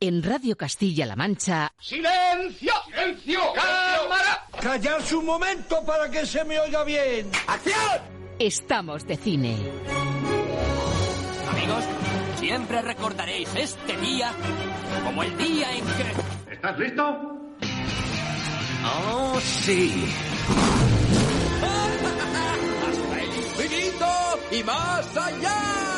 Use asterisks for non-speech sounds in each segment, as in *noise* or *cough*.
En Radio Castilla-La Mancha. ¡Silencio! ¡Silencio! ¡Cámara! ¡Callarse un momento para que se me oiga bien! ¡Acción! Estamos de cine. Amigos, siempre recordaréis este día como el día en que... ¿Estás listo? ¡Oh, sí! *laughs* ¡Hasta el infinito y más allá!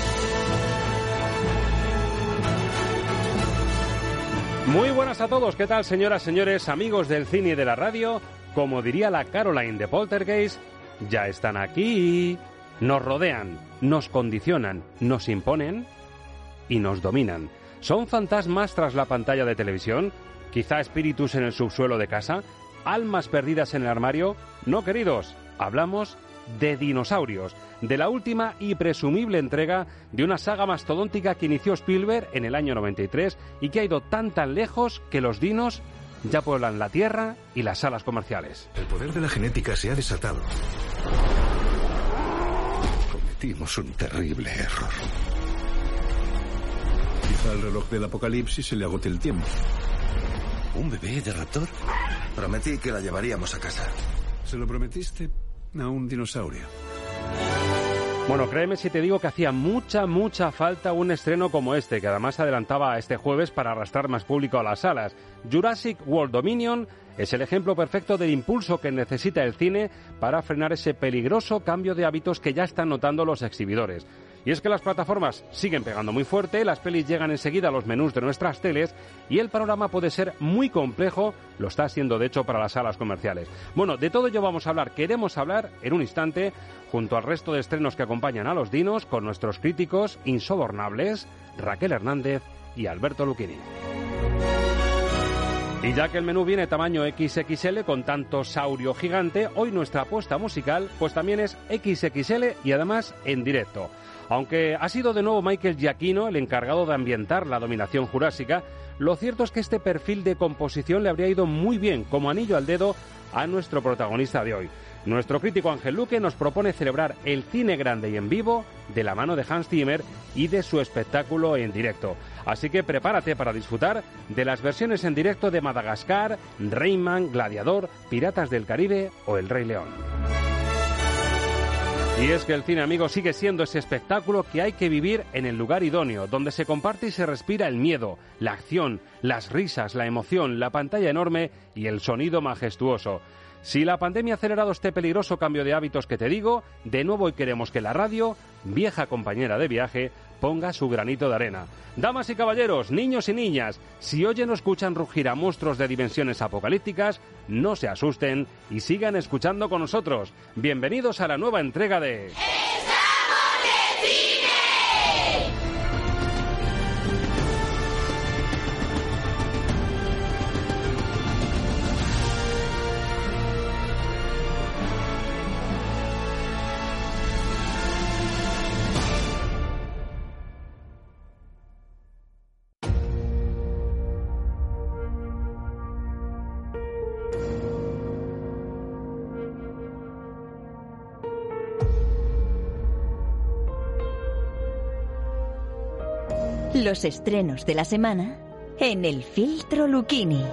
Muy buenas a todos, ¿qué tal señoras, señores, amigos del cine y de la radio? Como diría la Caroline de Poltergeist, ya están aquí, nos rodean, nos condicionan, nos imponen y nos dominan. ¿Son fantasmas tras la pantalla de televisión? ¿Quizá espíritus en el subsuelo de casa? ¿Almas perdidas en el armario? No, queridos, hablamos de dinosaurios, de la última y presumible entrega de una saga mastodóntica que inició Spielberg en el año 93 y que ha ido tan tan lejos que los dinos ya pueblan la Tierra y las salas comerciales. El poder de la genética se ha desatado. Cometimos un terrible error. Quizá al reloj del apocalipsis se le agote el tiempo. ¿Un bebé de raptor? Prometí que la llevaríamos a casa. ¿Se lo prometiste a un dinosaurio? Bueno, créeme si te digo que hacía mucha, mucha falta un estreno como este, que además se adelantaba este jueves para arrastrar más público a las salas. Jurassic World Dominion es el ejemplo perfecto del impulso que necesita el cine para frenar ese peligroso cambio de hábitos que ya están notando los exhibidores. Y es que las plataformas siguen pegando muy fuerte, las pelis llegan enseguida a los menús de nuestras teles y el panorama puede ser muy complejo, lo está siendo de hecho para las salas comerciales. Bueno, de todo ello vamos a hablar, queremos hablar en un instante junto al resto de estrenos que acompañan a los dinos con nuestros críticos insobornables Raquel Hernández y Alberto Luquini. Y ya que el menú viene tamaño XXL con tanto saurio gigante, hoy nuestra apuesta musical pues también es XXL y además en directo. Aunque ha sido de nuevo Michael Giacchino el encargado de ambientar la dominación jurásica, lo cierto es que este perfil de composición le habría ido muy bien como anillo al dedo a nuestro protagonista de hoy. Nuestro crítico Ángel Luque nos propone celebrar el cine grande y en vivo de la mano de Hans Zimmer y de su espectáculo en directo. Así que prepárate para disfrutar de las versiones en directo de Madagascar, Rayman, Gladiador, Piratas del Caribe o El Rey León. Y es que el cine amigo sigue siendo ese espectáculo que hay que vivir en el lugar idóneo, donde se comparte y se respira el miedo, la acción, las risas, la emoción, la pantalla enorme y el sonido majestuoso. Si la pandemia ha acelerado este peligroso cambio de hábitos que te digo, de nuevo hoy queremos que la radio, vieja compañera de viaje, ponga su granito de arena. Damas y caballeros, niños y niñas, si oyen o escuchan rugir a monstruos de dimensiones apocalípticas, no se asusten y sigan escuchando con nosotros. Bienvenidos a la nueva entrega de... Los estrenos de la semana en el filtro Lucchini.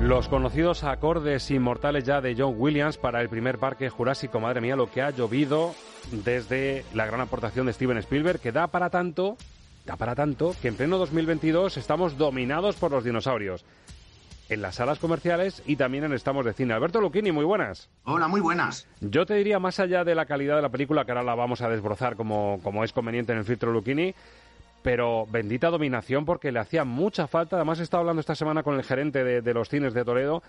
Los conocidos acordes inmortales ya de John Williams para el primer parque jurásico, madre mía, lo que ha llovido desde la gran aportación de Steven Spielberg, que da para tanto, da para tanto, que en pleno 2022 estamos dominados por los dinosaurios. En las salas comerciales y también en Estamos de Cine. Alberto Lucchini, muy buenas. Hola, muy buenas. Yo te diría, más allá de la calidad de la película, que ahora la vamos a desbrozar como, como es conveniente en el filtro Lucchini, pero bendita dominación porque le hacía mucha falta. Además, he estado hablando esta semana con el gerente de, de los cines de Toledo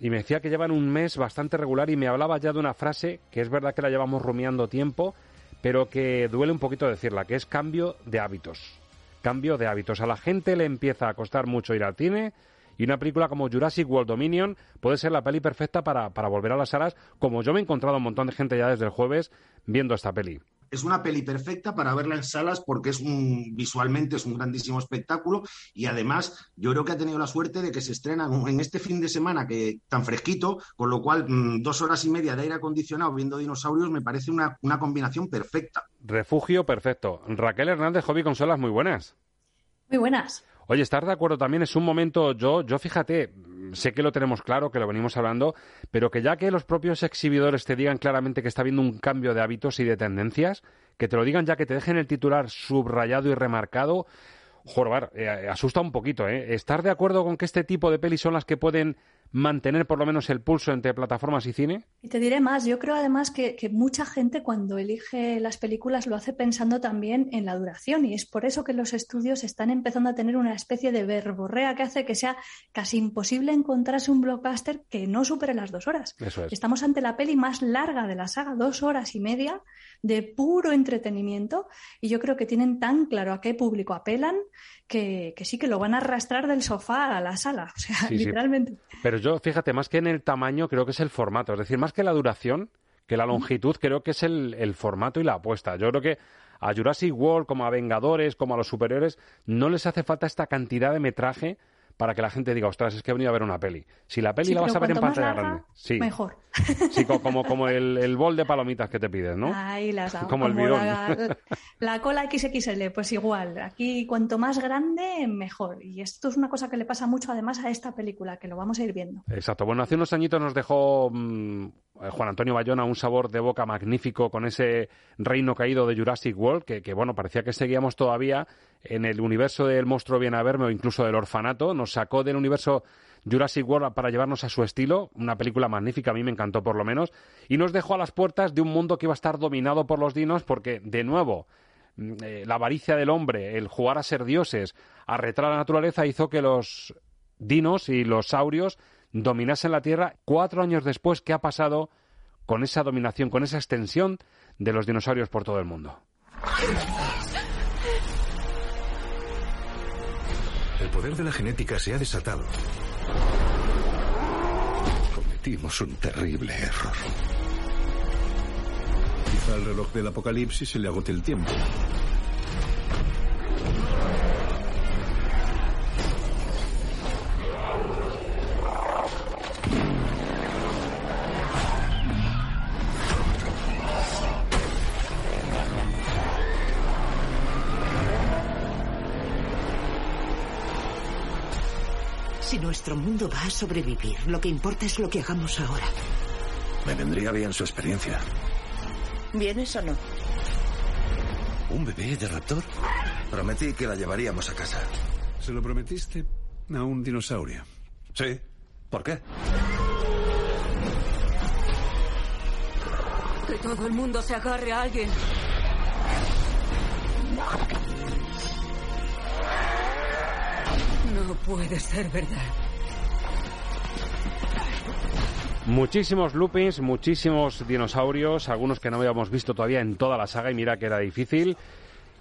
y me decía que llevan un mes bastante regular y me hablaba ya de una frase que es verdad que la llevamos rumiando tiempo, pero que duele un poquito decirla, que es cambio de hábitos. Cambio de hábitos. A la gente le empieza a costar mucho ir al cine y una película como Jurassic World Dominion puede ser la peli perfecta para, para volver a las salas, como yo me he encontrado un montón de gente ya desde el jueves viendo esta peli es una peli perfecta para verla en salas porque es un visualmente es un grandísimo espectáculo y además yo creo que ha tenido la suerte de que se estrena en este fin de semana que tan fresquito, con lo cual mm, dos horas y media de aire acondicionado viendo dinosaurios me parece una, una combinación perfecta. Refugio perfecto. Raquel Hernández, Hobby Consolas, muy buenas. Muy buenas. Oye, estar de acuerdo también es un momento, yo, yo fíjate, sé que lo tenemos claro, que lo venimos hablando, pero que ya que los propios exhibidores te digan claramente que está habiendo un cambio de hábitos y de tendencias, que te lo digan ya que te dejen el titular subrayado y remarcado, joder, eh, asusta un poquito, ¿eh? ¿Estar de acuerdo con que este tipo de pelis son las que pueden mantener por lo menos el pulso entre plataformas y cine? Y te diré más, yo creo además que, mucha gente cuando elige las películas lo hace pensando también en la duración y es por eso que los estudios están empezando a tener una especie de verborrea que hace que sea casi imposible encontrarse un blockbuster que no supere las dos horas. Estamos ante la peli más larga de la saga, dos horas y media de puro entretenimiento y yo creo que tienen tan claro a qué público apelan que, sí que lo van a arrastrar del sofá a la sala, o sea, literalmente. Pero yo, fíjate, más que en el tamaño, creo que es el formato, es decir, más que la duración, que la longitud, creo que es el, el formato y la apuesta. Yo creo que a Jurassic World, como a Vengadores, como a los superiores, no les hace falta esta cantidad de metraje para que la gente diga, ostras, es que he venido a ver una peli. Si la peli la vas a ver en pantalla grande, sí. Mejor. Sí, como, como el, el, bol de palomitas que te pides, ¿no? Ahí las Como, el bidón. La, cola XXL, pues igual. Aquí cuanto más grande, mejor. Y esto es una cosa que le pasa mucho además a esta película, que lo vamos a ir viendo. Exacto. Bueno, hace unos añitos nos dejó mm, Juan Antonio Bayona un sabor de boca magnífico con ese reino caído de Jurassic World, que, que bueno, parecía que seguíamos todavía en el universo del monstruo viene a verme o incluso del orfanato. Nos sacó del universo Jurassic World para llevarnos a su estilo, una película magnífica, a mí me encantó por lo menos, y nos dejó a las puertas de un mundo que iba a estar dominado por los dinos porque, de nuevo, mm, eh, la avaricia del hombre, el jugar a ser dioses, a a la naturaleza hizo que los dinos y los saurios dominasen la Tierra cuatro años después. ¿Qué ha pasado con esa dominación, con esa extensión de los dinosaurios por todo el mundo? Poder de la genética se ha desatado. Cometimos un terrible error. Quizá al reloj del apocalipsis se le agote el tiempo. Si nuestro mundo va a sobrevivir, lo que importa es lo que hagamos ahora. Me vendría bien su experiencia. ¿Vienes o no? ¿Un bebé de raptor? Prometí que la llevaríamos a casa. ¿Se lo prometiste a un dinosaurio? Sí. ¿Por qué? Que todo el mundo se agarre a alguien. No puede ser verdad. Muchísimos loopings, muchísimos dinosaurios, algunos que no habíamos visto todavía en toda la saga y mira que era difícil.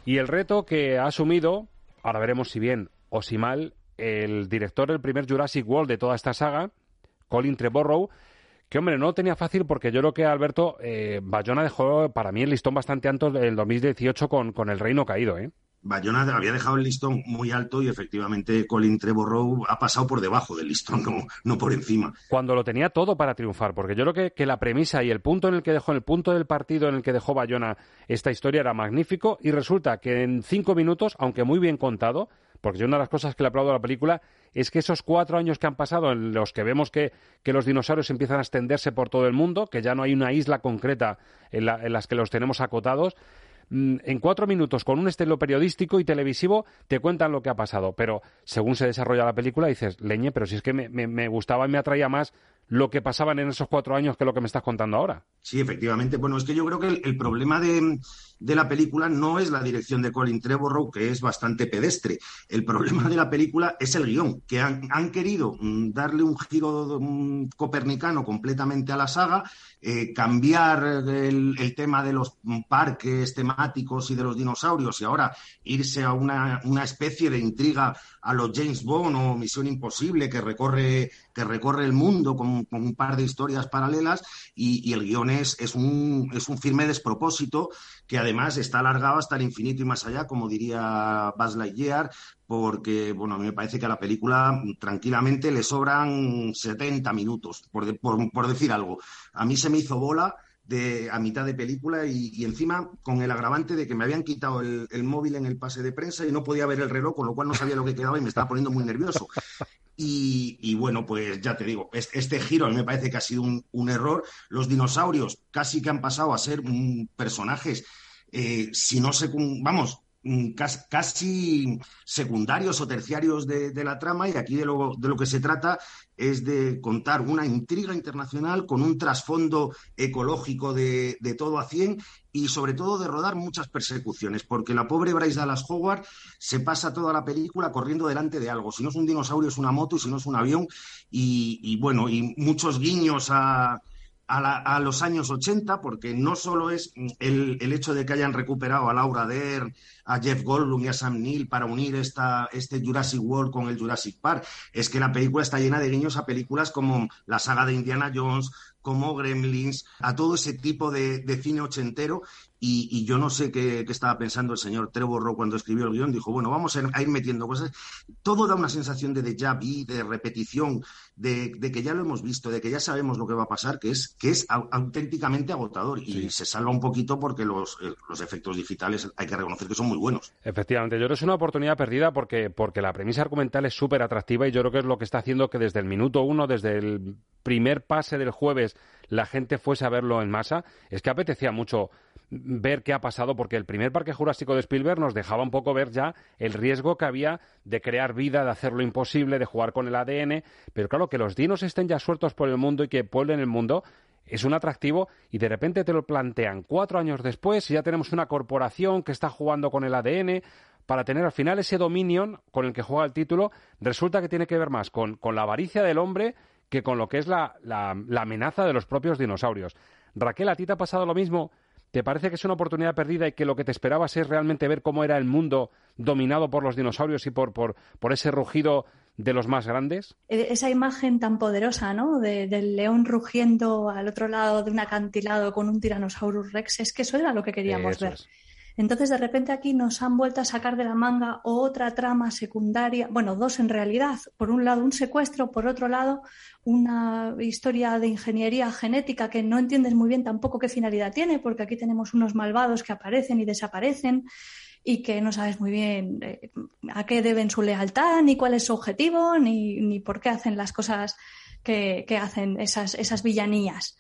Y el reto que ha asumido, ahora veremos si bien o si mal, el director del primer Jurassic World de toda esta saga, Colin Trevorrow, que hombre, no lo tenía fácil porque yo creo que Alberto eh, Bayona dejó para mí el listón bastante alto el 2018 con, con El Reino Caído, ¿eh? Bayona había dejado el listón muy alto y efectivamente Colin Trevorrow ha pasado por debajo del listón, *laughs* no, por encima. Cuando lo tenía todo para triunfar, porque yo creo que, la premisa y el punto en el que dejó, el punto del partido en el que dejó Bayona esta historia era magnífico y resulta que en cinco minutos, aunque muy bien contado, porque yo una de las cosas que le aplaudo a la película es que esos cuatro años que han pasado en los que vemos que, los dinosaurios empiezan a extenderse por todo el mundo, que ya no hay una isla concreta en, en las que los tenemos acotados, en cuatro minutos con un estilo periodístico y televisivo te cuentan lo que ha pasado, pero según se desarrolla la película dices, leñe, pero si es que me, me, gustaba y me atraía más lo que pasaban en esos cuatro años que lo que me estás contando ahora. Sí, efectivamente. Bueno, es que yo creo que el, problema de, la película no es la dirección de Colin Trevorrow, que es bastante pedestre. El problema de la película es el guion, que han, querido mm, darle un giro copernicano completamente a la saga, eh, cambiar el, tema de los parques temáticos y de los dinosaurios y ahora irse a una, una especie de intriga a los James Bond o Misión Imposible que recorre, que recorre el mundo con, un par de historias paralelas y, el guion es, es, un, es un firme despropósito que además está alargado hasta el infinito y más allá, como diría Buzz Lightyear, porque, bueno, a mí me parece que a la película tranquilamente le sobran 70 minutos, por, por decir algo. A mí se me hizo bola a mitad de película y, encima con el agravante de que me habían quitado el, móvil en el pase de prensa y no podía ver el reloj, con lo cual no sabía lo que quedaba y me estaba poniendo muy nervioso. Y, bueno, pues ya te digo, este, giro a mí me parece que ha sido un, error. Los dinosaurios casi que han pasado a ser personajes, eh, si no sé, vamos, casi secundarios o terciarios de, la trama y aquí de lo, de lo, que se trata es de contar una intriga internacional con un trasfondo ecológico de, todo a 100 y sobre todo de rodar muchas persecuciones, porque la pobre Bryce Dallas Howard se pasa toda la película corriendo delante de algo. Si no es un dinosaurio es una moto y si no es un avión y bueno, y muchos guiños a a, los años 80, porque no solo es el, hecho de que hayan recuperado a Laura Dern, a Jeff Goldblum y a Sam Neill para unir esta, este Jurassic World con el Jurassic Park, es que la película está llena de guiños a películas como la saga de Indiana Jones, como Gremlins, a todo ese tipo de, cine ochentero. Y, yo no sé qué, estaba pensando el señor Trevor cuando escribió el guion. Dijo, bueno, vamos a ir, metiendo cosas. Todo da una sensación de déjà vu, de repetición, de, que ya lo hemos visto, de que ya sabemos lo que va a pasar, que es, que es auténticamente agotador. Y se salva un poquito porque los, eh, los, efectos digitales hay que reconocer que son muy buenos. Efectivamente, yo creo que es una oportunidad perdida porque, porque la premisa argumental es súper atractiva y yo creo que es lo que está haciendo que desde el minuto uno, desde el primer pase del jueves la gente fuese a verlo en masa, es que apetecía mucho ver qué ha pasado, porque el primer parque jurásico de Spielberg nos dejaba un poco ver ya el riesgo que había de crear vida, de hacer lo imposible, de jugar con el ADN, pero claro, que los dinos estén ya sueltos por el mundo y que pueblen el mundo, es un atractivo y de repente te lo plantean cuatro años después y ya tenemos una corporación que está jugando con el ADN para tener al final ese dominion con el que juega el título, resulta que tiene que ver más con, con la avaricia del hombre que con lo que es la, la, amenaza de los propios dinosaurios. Raquel, ¿a ti te ha pasado lo mismo? ¿Te parece que es una oportunidad perdida y que lo que te esperabas es realmente ver cómo era el mundo dominado por los dinosaurios y por, por, por ese rugido de los más grandes? E, esa imagen tan poderosa, ¿no? del león rugiendo al otro lado de un acantilado con un Tyrannosaurus Rex, es que eso era lo que queríamos ver. Entonces, de repente aquí nos han vuelto a sacar de la manga otra trama secundaria, bueno, dos en realidad. Por un lado, un secuestro, por otro lado, una historia de ingeniería genética que no entiendes muy bien tampoco qué finalidad tiene, porque aquí tenemos unos malvados que aparecen y desaparecen y que no sabes muy bien eh, a qué deben su lealtad, ni cuál es su objetivo, ni, ni por qué hacen las cosas que, que hacen esas, esas villanías.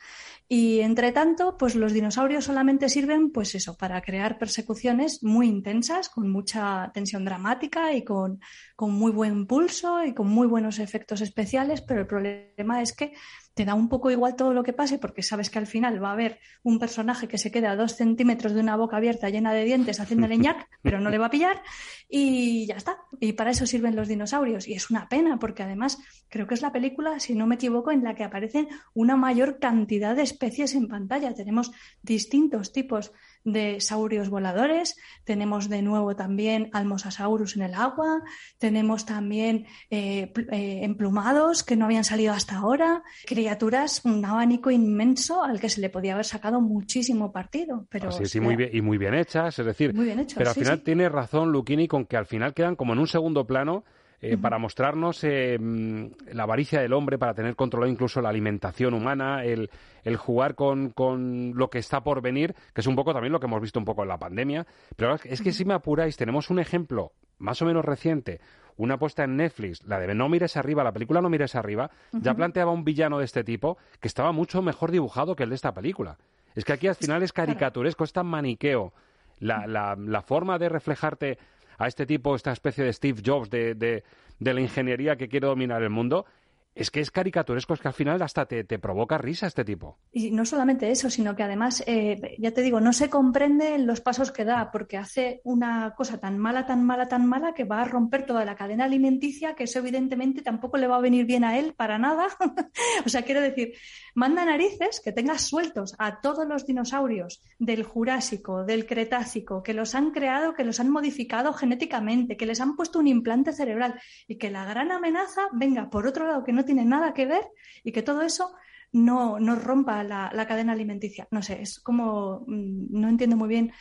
Y entre tanto, pues los dinosaurios solamente sirven, pues eso, para crear persecuciones muy intensas, con mucha tensión dramática y con, con muy buen pulso y con muy buenos efectos especiales, pero el problema es que te da un poco igual todo lo que pase porque sabes que al final va a haber un personaje que se quede a dos centímetros de una boca abierta llena de dientes haciendo leñac, *laughs* pero no le va a pillar y ya está. Y para eso sirven los dinosaurios. Y es una pena porque además creo que es la película, si no me equivoco, en la que aparecen una mayor cantidad de especies en pantalla. Tenemos distintos tipos de saurios voladores, tenemos de nuevo también Almosasaurus en el agua, tenemos también eh, eh, emplumados que no habían salido hasta ahora, criaturas, un abanico inmenso al que se le podía haber sacado muchísimo partido. Pero, sí, muy bien, y muy bien hechas, es decir, muy bien hechas, pero al final tiene razón Luquini con que al final quedan como en un segundo plano eh, para mostrarnos eh, mm, la avaricia del hombre, para tener controlado incluso la alimentación humana, el, jugar con, con, lo que está por venir, que es un poco también lo que hemos visto un poco en la pandemia. Pero es que si me apuráis, tenemos un ejemplo más o menos reciente, una apuesta en Netflix, la de No mires arriba, la película No mires arriba, ya planteaba un villano de este tipo que estaba mucho mejor dibujado que el de esta película. Es que aquí al final es caricaturesco, es tan maniqueo. La, la, la forma de reflejarte a este tipo, esta especie de Steve Jobs de, de, la ingeniería que quiere dominar el mundo, es que es caricaturesco, es que al final hasta te, te provoca risa este tipo. Y no solamente eso, sino que además, eh, ya te digo, no se comprende los pasos que da, porque hace una cosa tan mala, tan mala, tan mala, que va a romper toda la cadena alimenticia, que eso evidentemente tampoco le va a venir bien a él para nada. *laughs* o sea, quiero decir, manda narices que tengas sueltos a todos los dinosaurios del Jurásico, del Cretácico, que los han creado, que los han modificado genéticamente, que les han puesto un implante cerebral y que la gran amenaza venga por otro lado que no tiene nada que ver y que todo eso no, no rompa la, la cadena alimenticia. No sé, es como, mm, no entiendo muy bien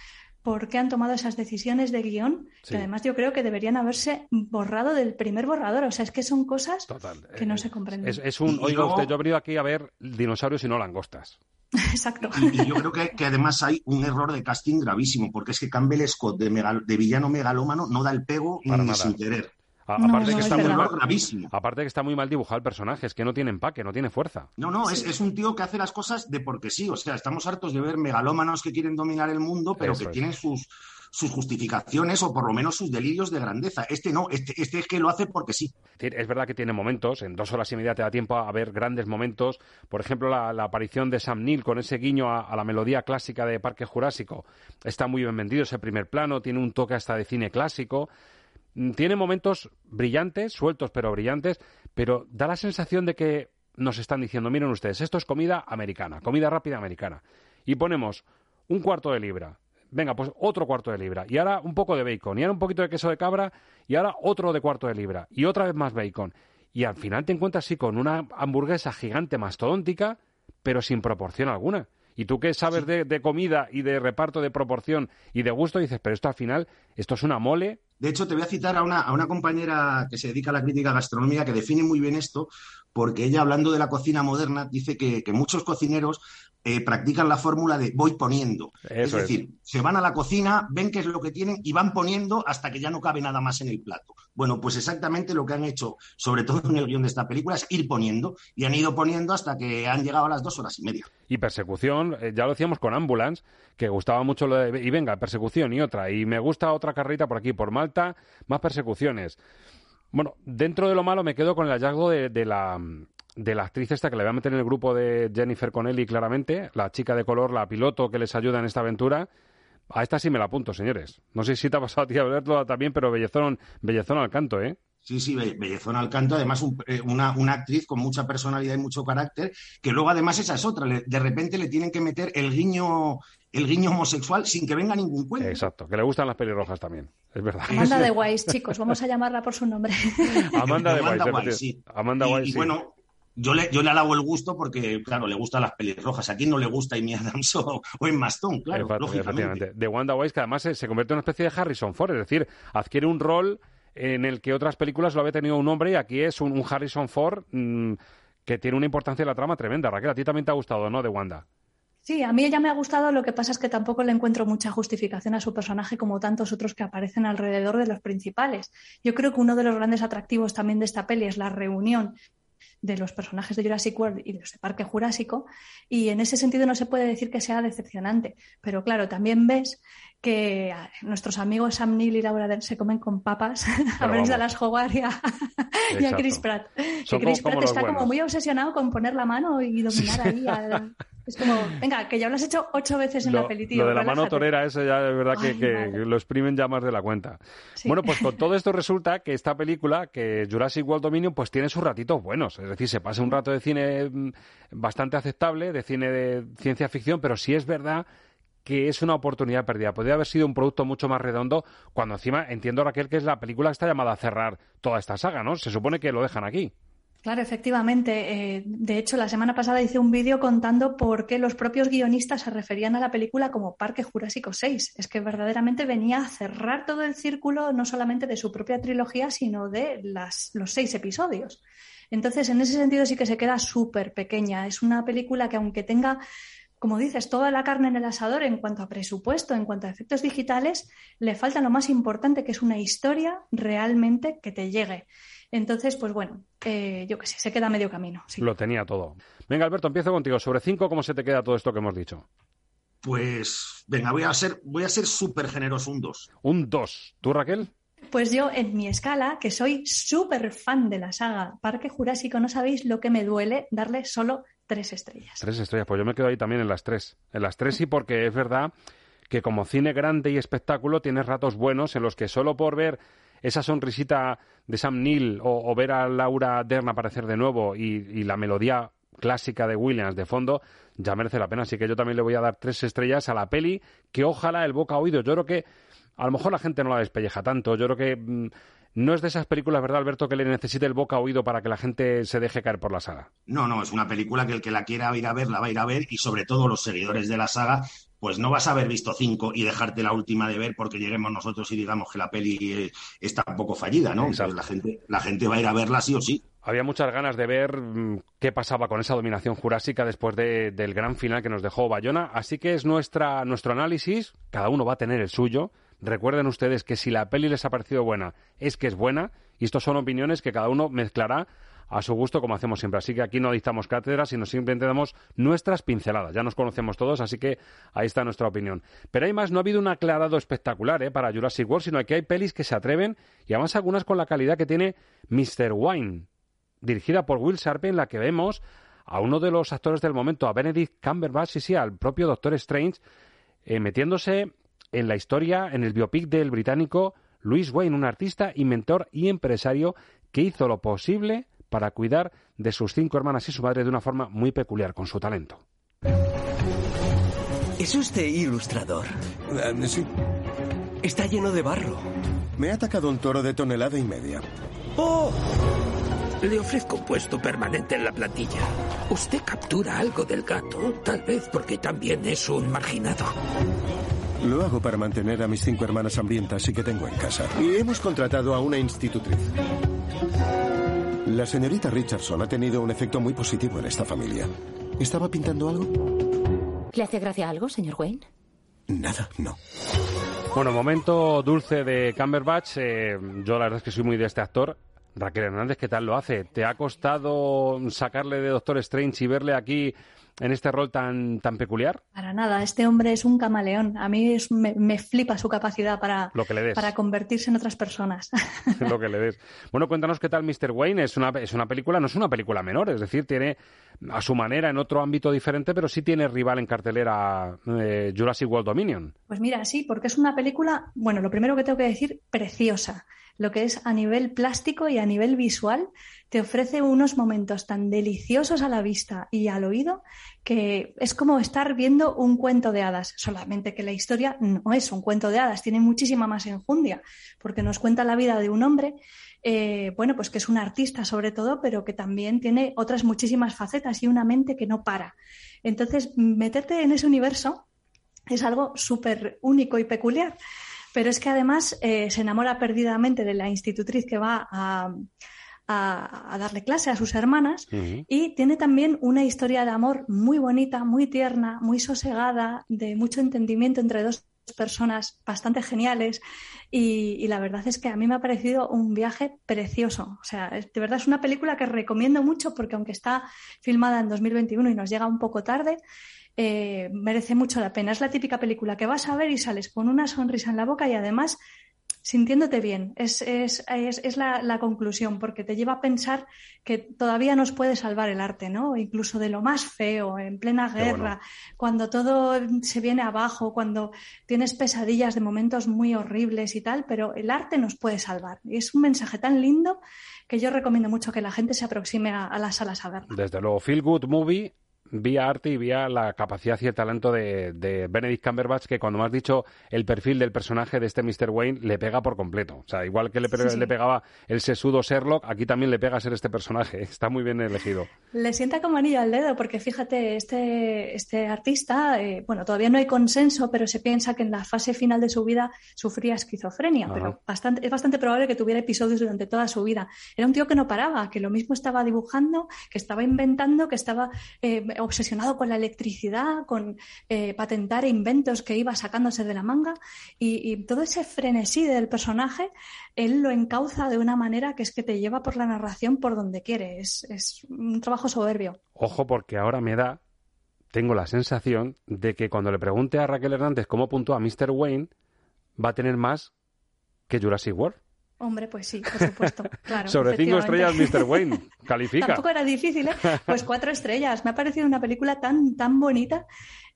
por qué han tomado esas decisiones de guion, Sí. que además yo creo que deberían haberse borrado del primer borrador. O sea, es que son cosas que no se comprenden. Es, es un, oiga usted, yo he venido aquí a ver dinosaurios y no langostas. *laughs* Exacto. Y, y yo creo que, que además hay un error de casting gravísimo, porque es que Campbell Scott de, megal- de villano megalómano no da el pego Para ni nada. sin querer. A- No, aparte, no, que es está muy verdad. mal, error gravísimo. aparte que está muy mal dibujado el personaje, es que no tiene empaque, no tiene fuerza. No, no, es, es un tío que hace las cosas de porque sí. O sea, estamos hartos de ver megalómanos que quieren dominar el mundo, pero Eso que es. tienen sus, sus justificaciones o por lo menos sus delirios de grandeza. Este no, este, este es que lo hace porque sí. Es verdad que tiene momentos, en dos horas y media te da tiempo a ver grandes momentos. Por ejemplo, la, la aparición de Sam Neill con ese guiño a, a la melodía clásica de Parque Jurásico. Está muy bien vendido ese primer plano, tiene un toque hasta de cine clásico. Mm, Tiene momentos brillantes, sueltos pero brillantes, pero da la sensación de que nos están diciendo, miren ustedes, esto es comida americana, comida rápida americana. Y ponemos un cuarto de libra, venga, pues otro cuarto de libra, y ahora un poco de bacon, y ahora un poquito de queso de cabra, y ahora otro de cuarto de libra, y otra vez más bacon. Y al final te encuentras así con una hamburguesa gigante mastodóntica, pero sin proporción alguna. Y tú que sabes de, de comida y de reparto de proporción y de gusto, dices, pero esto al final, esto es una mole. De hecho, te voy a citar a una, a una compañera que se dedica a la crítica gastronómica que define muy bien esto, porque ella, hablando de la cocina moderna, dice que, que muchos cocineros eh, practican la fórmula de voy poniendo. Eso es es. decir, se van a la cocina, ven qué es lo que tienen y van poniendo hasta que ya no cabe nada más en el plato. Bueno, pues exactamente lo que han hecho, sobre todo en el guion de esta película, es ir poniendo. Y han ido poniendo hasta que han llegado a las dos horas y media. Y persecución, eh, ya lo decíamos con Ambulance, que gustaba mucho lo de, y venga, persecución y otra, y me gusta otra carrita por aquí, por Malta, más persecuciones. Bueno, dentro de lo malo me quedo con el hallazgo de, la de la actriz esta que le voy a meter en el grupo de Jennifer Connelly claramente, la chica de color, la piloto que les ayuda en esta aventura. A esta sí me la apunto, señores. No sé si te ha pasado a ti a también, pero bellezón, bellezón al canto, ¿eh? Sí, sí, Be- Bellezón al canto, además eh, una, una actriz con mucha personalidad y mucho carácter, que luego además esa es otra, de repente le tienen que meter el guiño, el guiño homosexual sin que venga ningún cuento. Exacto, que le gustan las pelirrojas también, es verdad. Amanda de *laughs* Weiss, chicos, vamos a llamarla por su nombre. *laughs* Amanda de Amanda Weiss, sí. Amanda y, Weiss, y sí. bueno, yo le, yo le alabo el gusto porque, claro, le gustan las pelirrojas. ¿A quién no le gusta Amy Adams *laughs* o, o Emma Stone? Claro, lógicamente. efectivamente. De Wanda Weiss, que además se, se convierte en una especie de Harrison Ford, es decir, adquiere un rol en el que otras películas lo había tenido un hombre y aquí es un, un Harrison Ford mm, que tiene una importancia en la trama tremenda. Raquel, a ti también te ha gustado, ¿no? De Wanda. Sí, a mí ella me ha gustado, lo que pasa es que tampoco le encuentro mucha justificación a su personaje como tantos otros que aparecen alrededor de los principales. Yo creo que uno de los grandes atractivos también de esta peli es la reunión de los personajes de Jurassic World y de los de Parque Jurásico, y en ese sentido no se puede decir que sea decepcionante, pero claro, también ves que a- nuestros amigos Sam Neill y Laura Dern se comen con papas *laughs* a Bryce vamos. Dallas Howard y a, *laughs* y a. Chris Pratt. Son que Chris como- Pratt está como muy obsesionado con poner la mano y dominar ahí. al- *laughs* Es como, venga, que ya lo has hecho ocho veces en Lo, la peli, tío. lo de la mano torera, eso ya es verdad que, Ay, que madre. lo exprimen ya más de la cuenta. Sí. Bueno, pues con todo esto resulta que esta película, que Jurassic World Dominion, pues tiene sus ratitos buenos. Es decir, se pasa un rato de cine mm, bastante aceptable, de cine de ciencia ficción, pero sí es verdad que es una oportunidad perdida. Podría haber sido un producto mucho más redondo cuando encima entiendo, Raquel, que es la película que está llamada a cerrar toda esta saga, ¿no? Se supone que lo dejan aquí. Claro, efectivamente. Eh, de hecho, la semana pasada hice un vídeo contando por qué los propios guionistas se referían a la película como Parque Jurásico 6. Es que verdaderamente venía a cerrar todo el círculo, no solamente de su propia trilogía, sino de las, los seis episodios. Entonces, en ese sentido sí que se queda súper pequeña. Es una película que aunque tenga, como dices, toda la carne en el asador en cuanto a presupuesto, en cuanto a efectos digitales, le falta lo más importante, que es una historia realmente que te llegue. Entonces, pues bueno, eh, yo qué sé, se queda a medio camino. sí. Lo tenía todo. Venga, Alberto, empiezo contigo. Sobre cinco, ¿cómo se te queda todo esto que hemos dicho? Pues, venga, voy a ser, voy a ser súper generoso, un 2. Un 2. ¿Tú, Raquel? Pues yo, en mi escala, que soy súper fan de la saga Parque Jurásico, no sabéis lo que me duele darle solo tres estrellas. Tres estrellas, pues yo me quedo ahí también en las tres. En las tres sí, porque es verdad que como cine grande y espectáculo tienes ratos buenos en los que solo por ver esa sonrisita de Sam Neill o, ver a Laura Dern aparecer de nuevo y, la melodía clásica de Williams de fondo, ya merece la pena. Así que yo también le voy a dar tres estrellas a la peli, que ojalá el boca oído. Yo creo que a lo mejor la gente no la despelleja tanto. Yo creo que mm, no es de esas películas, ¿verdad, Alberto, que le necesite el boca oído para que la gente se deje caer por la saga? No, no, es una película que el que la quiera ir a ver, la va a ir a ver y sobre todo los seguidores de la saga pues no vas a haber visto cinco y dejarte la última de ver porque lleguemos nosotros y digamos que la peli eh, está un poco fallida, ¿no? la gente, la gente va a ir a verla sí o sí. Había muchas ganas de ver mm, qué pasaba con esa dominación jurásica después del gran final que nos dejó Bayona, así que es nuestra, nuestro análisis, cada uno va a tener el suyo. Recuerden ustedes que si la peli les ha parecido buena, es que es buena, y estas son opiniones que cada uno mezclará a su gusto, como hacemos siempre. Así que aquí no dictamos cátedras, sino simplemente damos nuestras pinceladas. Ya nos conocemos todos, así que ahí está nuestra opinión. Pero hay más, no ha habido un aclarado espectacular ¿eh? para Jurassic World, sino que hay pelis que se atreven y además algunas con la calidad que tiene Mr. Wine, dirigida por Will Sharpe, en la que vemos a uno de los actores del momento, a Benedict Cumberbatch, y sí, al propio Doctor Strange, eh, metiéndose en la historia, en el biopic del británico Louis Wayne, un artista, inventor y empresario que hizo lo posible para cuidar de sus cinco hermanas y su madre de una forma muy peculiar, con su talento. ¿Es usted ilustrador? Eh, sí. Está lleno de barro. Me ha atacado un toro de tonelada y media. ¡Oh! Le ofrezco un puesto permanente en la plantilla. Usted captura algo del gato, tal vez porque también es un marginado. Lo hago para mantener a mis cinco hermanas hambrientas y que tengo en casa. Y hemos contratado a una institutriz. La señorita Richardson ha tenido un efecto muy positivo en esta familia. ¿Estaba pintando algo? ¿Le hace gracia algo, señor Wayne? Nada, no. Bueno, momento dulce de Cumberbatch. Eh, yo la verdad es que soy muy de este actor. Raquel Hernández, ¿qué tal lo hace? ¿Te ha costado sacarle de Doctor Strange y verle aquí en este rol tan, tan peculiar? Para nada, este hombre es un camaleón. A mí me, flipa su capacidad para, para convertirse en otras personas. *laughs* *laughs* Lo que le des. Bueno, cuéntanos qué tal Mr. Wayne. Es una, es una película, no es una película menor, es decir, tiene a su manera en otro ámbito diferente, pero sí tiene rival en cartelera eh, Jurassic World Dominion. Pues mira, sí, porque es una película, bueno, lo primero que tengo que decir, preciosa lo que es a nivel plástico y a nivel visual, te ofrece unos momentos tan deliciosos a la vista y al oído que es como estar viendo un cuento de hadas, solamente que la historia no es un cuento de hadas, tiene muchísima más enjundia, porque nos cuenta la vida de un hombre, eh, bueno, pues que es un artista sobre todo, pero que también tiene otras muchísimas facetas y una mente que no para. Entonces, meterte en ese universo es algo súper único y peculiar. Pero es que además eh, se enamora perdidamente de la institutriz que va a, darle clase a sus hermanas y tiene también una historia de amor muy bonita, muy tierna, muy sosegada, de mucho entendimiento entre dos personas bastante geniales y, la verdad es que a mí me ha parecido un viaje precioso. O sea, de verdad es una película que recomiendo mucho porque aunque está filmada en 2021 y nos llega un poco tarde, eh, merece mucho la pena. Es la típica película que vas a ver y sales con una sonrisa en la boca y además sintiéndote bien. Es, es, es, la, conclusión, porque te lleva a pensar que todavía nos puede salvar el arte, ¿no? Incluso de lo más feo, en plena guerra, cuando todo se viene abajo, cuando tienes pesadillas de momentos muy horribles y tal, pero el arte nos puede salvar. Y es un mensaje tan lindo que yo recomiendo mucho que la gente se aproxime a, a las salas a verlo. Desde luego, Feel Good Movie vía arte y vía la capacidad y el talento de, de, Benedict Cumberbatch, que cuando me has dicho el perfil del personaje de este Mr. Wayne, le pega por completo. O sea, igual que le, le pegaba el sesudo Sherlock, aquí también le pega a ser este personaje. *laughs* Está muy bien elegido. Le sienta como anillo al dedo, porque fíjate, este, este artista, eh, bueno, todavía no hay consenso, pero se piensa que en la fase final de su vida sufría esquizofrenia, pero bastante, es bastante probable que tuviera episodios durante toda su vida. Era un tío que no paraba, que lo mismo estaba dibujando, que estaba inventando, que estaba eh, obsesionado con la electricidad, con eh, patentar inventos que iba sacándose de la manga y, todo ese frenesí del personaje, él lo encauza de una manera que es que te lleva por la narración por donde quiere. Es, un trabajo soberbio. Ojo, porque ahora me da, tengo la sensación de que cuando le pregunte a Raquel Hernández cómo puntúa a Mr. Wayne, va a tener más que Jurassic World. Hombre, pues sí, por supuesto. *laughs* Claro, Sobre cinco estrellas, Mr. Wayne. *laughs* Califica. Tampoco era difícil, ¿eh? Pues cuatro estrellas. Me ha parecido una película tan, tan bonita.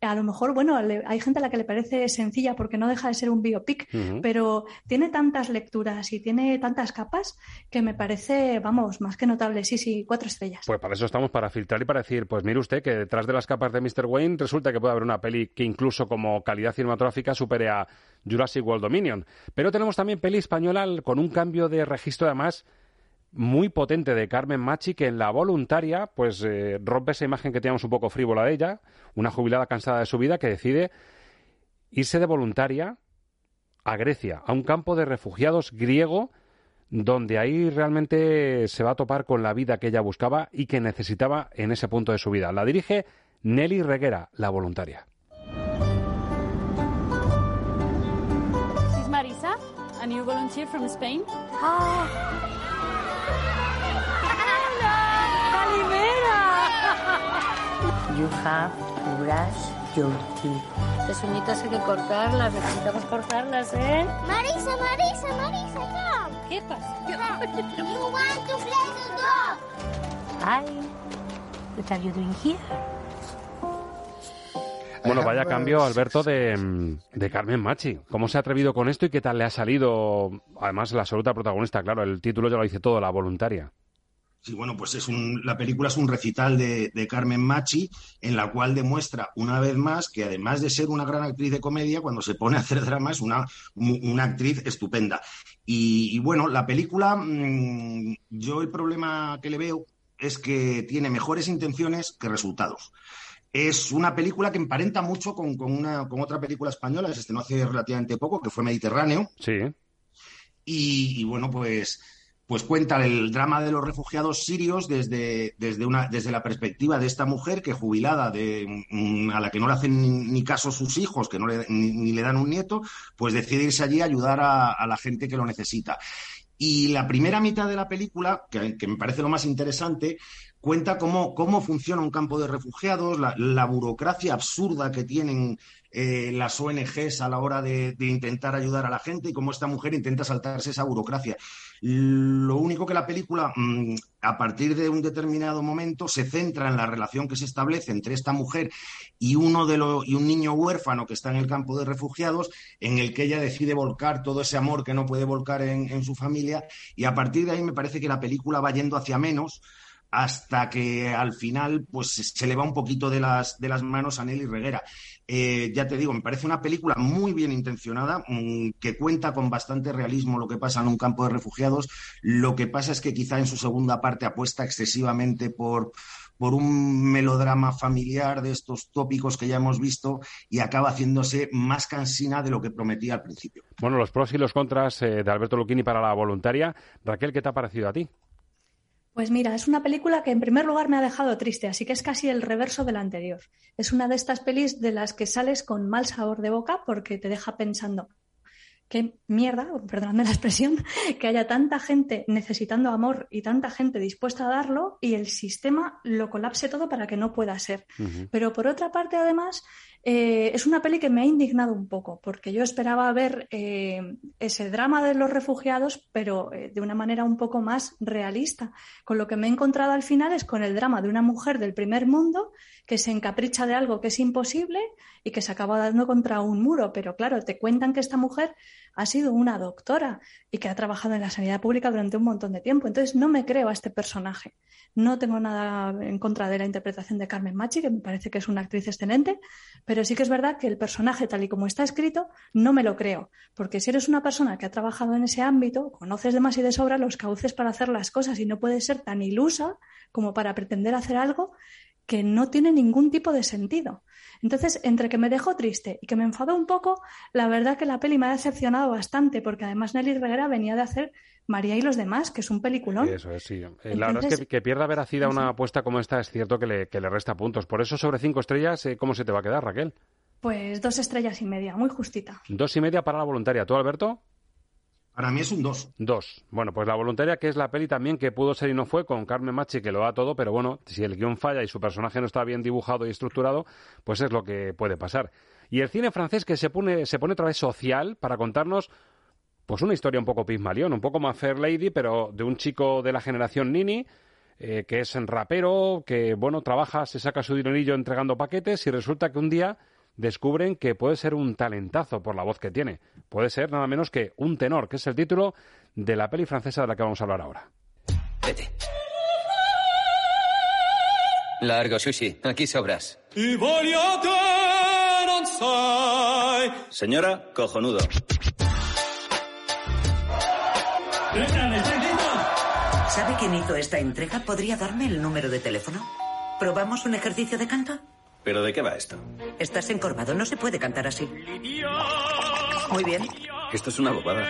A lo mejor, bueno, le- hay gente a la que le parece sencilla porque no deja de ser un biopic, pero tiene tantas lecturas y tiene tantas capas que me parece, vamos, más que notable. Sí, sí, cuatro estrellas. Pues para eso estamos, para filtrar y para decir, pues mire usted que detrás de las capas de Mr. Wayne resulta que puede haber una peli que incluso como calidad cinematográfica supere a Jurassic World Dominion. Pero tenemos también peli española con un cambio de registro además muy potente de Carmen Machi que en La Voluntaria pues eh, rompe esa imagen que teníamos un poco frívola de ella, una jubilada cansada de su vida que decide irse de voluntaria a Grecia, a un campo de refugiados griego donde ahí realmente se va a topar con la vida que ella buscaba y que necesitaba en ese punto de su vida. La dirige Nelly Reguera, la voluntaria. Marisa, a new volunteer from Spain. You have to brush your teeth. Las uñitas hay que cortarlas, necesitamos cortarlas, ¿eh? Marisa, Marisa, Marisa, come. ¿Qué pasa? You want to play the dog. Hi. What are you doing here? Bueno, vaya cambio, Alberto, de, de Carmen Machi. ¿Cómo se ha atrevido con esto y qué tal le ha salido? Además, la absoluta protagonista, claro, el título ya lo dice todo, la voluntaria. Sí, bueno, pues es un, la película es un recital de, de Carmen Machi en la cual demuestra una vez más que además de ser una gran actriz de comedia, cuando se pone a hacer drama es una, una actriz estupenda. Y, y bueno, la película, mm, yo el problema que le veo es que tiene mejores intenciones que resultados. Es una película que emparenta mucho con, con una, con otra película española que se estrenó hace relativamente poco, que fue Mediterráneo. Sí. Y, y bueno, pues, pues cuenta el drama de los refugiados sirios desde, desde, una, desde la perspectiva de esta mujer que jubilada, de, mm, a la que no le hacen ni, caso sus hijos, que no le, ni, le dan un nieto, pues decide irse allí a ayudar a, la gente que lo necesita. Y la primera mitad de la película, que, me parece lo más interesante, cuenta cómo, cómo funciona un campo de refugiados, la, la burocracia absurda que tienen eh, las ONGs a la hora de, de intentar ayudar a la gente y cómo esta mujer intenta saltarse esa burocracia. Lo único que la película, mm, a partir de un determinado momento, se centra en la relación que se establece entre esta mujer y uno de los y un niño huérfano que está en el campo de refugiados, en el que ella decide volcar todo ese amor que no puede volcar en su familia, y a partir de ahí me parece que la película va yendo hacia menos hasta que al final pues se le va un poquito de las, de las manos a Nelly Reguera. Eh, ya te digo, me parece una película muy bien intencionada, mmm, que cuenta con bastante realismo lo que pasa en un campo de refugiados. Lo que pasa es que quizá en su segunda parte apuesta excesivamente por, por un melodrama familiar de estos tópicos que ya hemos visto y acaba haciéndose más cansina de lo que prometía al principio. Bueno, los pros y los contras eh, de Alberto Lucchini para la voluntaria. Raquel, ¿qué te ha parecido a ti? Pues mira, es una película que en primer lugar me ha dejado triste, así que es casi el reverso de la anterior. Es una de estas pelis de las que sales con mal sabor de boca porque te deja pensando, qué mierda, perdonadme la expresión, *laughs* que haya tanta gente necesitando amor y tanta gente dispuesta a darlo y el sistema lo colapse todo para que no pueda ser. Uh -huh. Pero por otra parte, además, eh, es una peli que me ha indignado un poco, porque yo esperaba ver eh, ese drama de los refugiados, pero eh, de una manera un poco más realista. Con lo que me he encontrado al final es con el drama de una mujer del primer mundo que se encapricha de algo que es imposible y que se acaba dando contra un muro. Pero claro, te cuentan que esta mujer ha sido una doctora y que ha trabajado en la sanidad pública durante un montón de tiempo. Entonces no me creo a este personaje. No tengo nada en contra de la interpretación de Carmen Machi, que me parece que es una actriz excelente, pero sí que es verdad que el personaje, tal y como está escrito, no me lo creo. Porque si eres una persona que ha trabajado en ese ámbito, conoces de más y de sobra los cauces para hacer las cosas y no puedes ser tan ilusa como para pretender hacer algo que no tiene ningún tipo de sentido. Entonces, entre que me dejó triste y que me enfadó un poco, la verdad que la peli me ha decepcionado bastante, porque además Nelly Reguera venía de hacer María y los demás, que es un peliculón. Eso es, sí. Entonces, la verdad es que, que pierda veracidad una apuesta como esta es cierto que le, que le resta puntos. Por eso, sobre cinco estrellas, eh, ¿cómo se te va a quedar, Raquel? Pues dos estrellas y media, muy justita. Dos y media para la voluntaria. ¿Tú, Alberto? Para mí es un 2. Dos. Bueno, pues La Voluntaria, que es la peli también que pudo ser y no fue, con Carmen Machi, que lo da todo, pero bueno, si el guion falla y su personaje no está bien dibujado y estructurado, pues es lo que puede pasar. Y el cine francés que se pone, se pone otra vez social para contarnos pues una historia un poco Pygmalion, un poco más Fair Lady, pero de un chico de la generación Nini, eh, que es rapero, que, bueno, trabaja, se saca su dinerillo entregando paquetes y resulta que un día descubren que puede ser un talentazo por la voz que tiene. Puede ser nada menos que un tenor, que es el título de la peli francesa de la que vamos a hablar ahora. Vete. Largo, Sushi. Aquí sobras. Señora, cojonudo. ¿Sabe quién hizo esta entrega? ¿Podría darme el número de teléfono? ¿Probamos un ejercicio de canto? ¿Pero de qué va esto? Estás encorvado, no se puede cantar así. Muy bien. Esto es una bobada.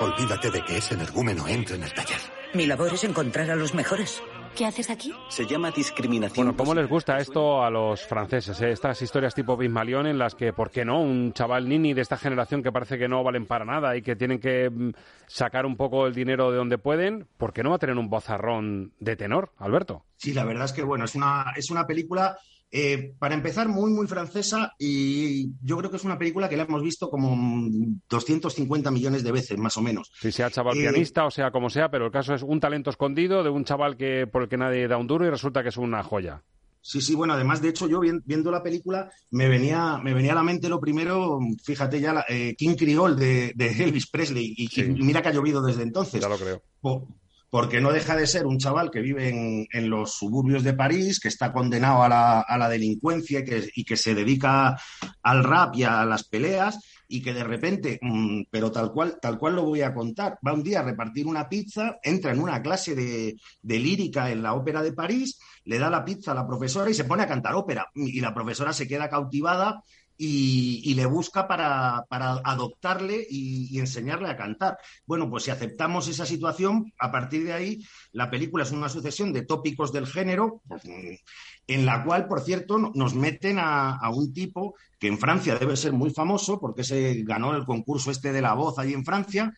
Olvídate de que ese energúmeno entre en el taller. Mi labor es encontrar a los mejores. ¿Qué haces aquí? Se llama discriminación. Bueno, ¿cómo les gusta esto a los franceses? eh? Estas historias tipo Bismalión en las que, ¿por qué no? Un chaval nini de esta generación que parece que no valen para nada y que tienen que mm, sacar un poco el dinero de donde pueden, ¿por qué no va a tener un bozarrón de tenor, Alberto? Sí, la verdad es que, bueno, es una, es una película, eh, para empezar, muy, muy francesa y yo creo que es una película que la hemos visto como mm, 250 millones de veces, más o menos. Si sea chaval Eh, pianista o sea como sea, pero el caso es un talento escondido de un chaval que por el que nadie da un duro y resulta que es una joya. Sí, sí, bueno, además, de hecho, yo vien- viendo la película me venía, me venía a la mente lo primero, fíjate ya, la- eh, King Creole de, de Elvis Presley, y, y mira que ha llovido desde entonces. Ya lo creo. Porque no deja de ser un chaval que vive en, los suburbios de París, que está condenado a la, a la delincuencia y que, y que se dedica al rap y a las peleas y que de repente, mm, pero tal cual, tal cual lo voy a contar, va un día a repartir una pizza, entra en una clase de, de lírica en la ópera de París, le da la pizza a la profesora y se pone a cantar ópera. Y la profesora se queda cautivada y, le busca para, para adoptarle y, enseñarle a cantar. Bueno, pues si aceptamos esa situación, a partir de ahí, la película es una sucesión de tópicos del género, mm, en la cual, por cierto, no- nos meten a, un tipo que en Francia debe ser muy famoso, porque se ganó el concurso este de la voz ahí en Francia,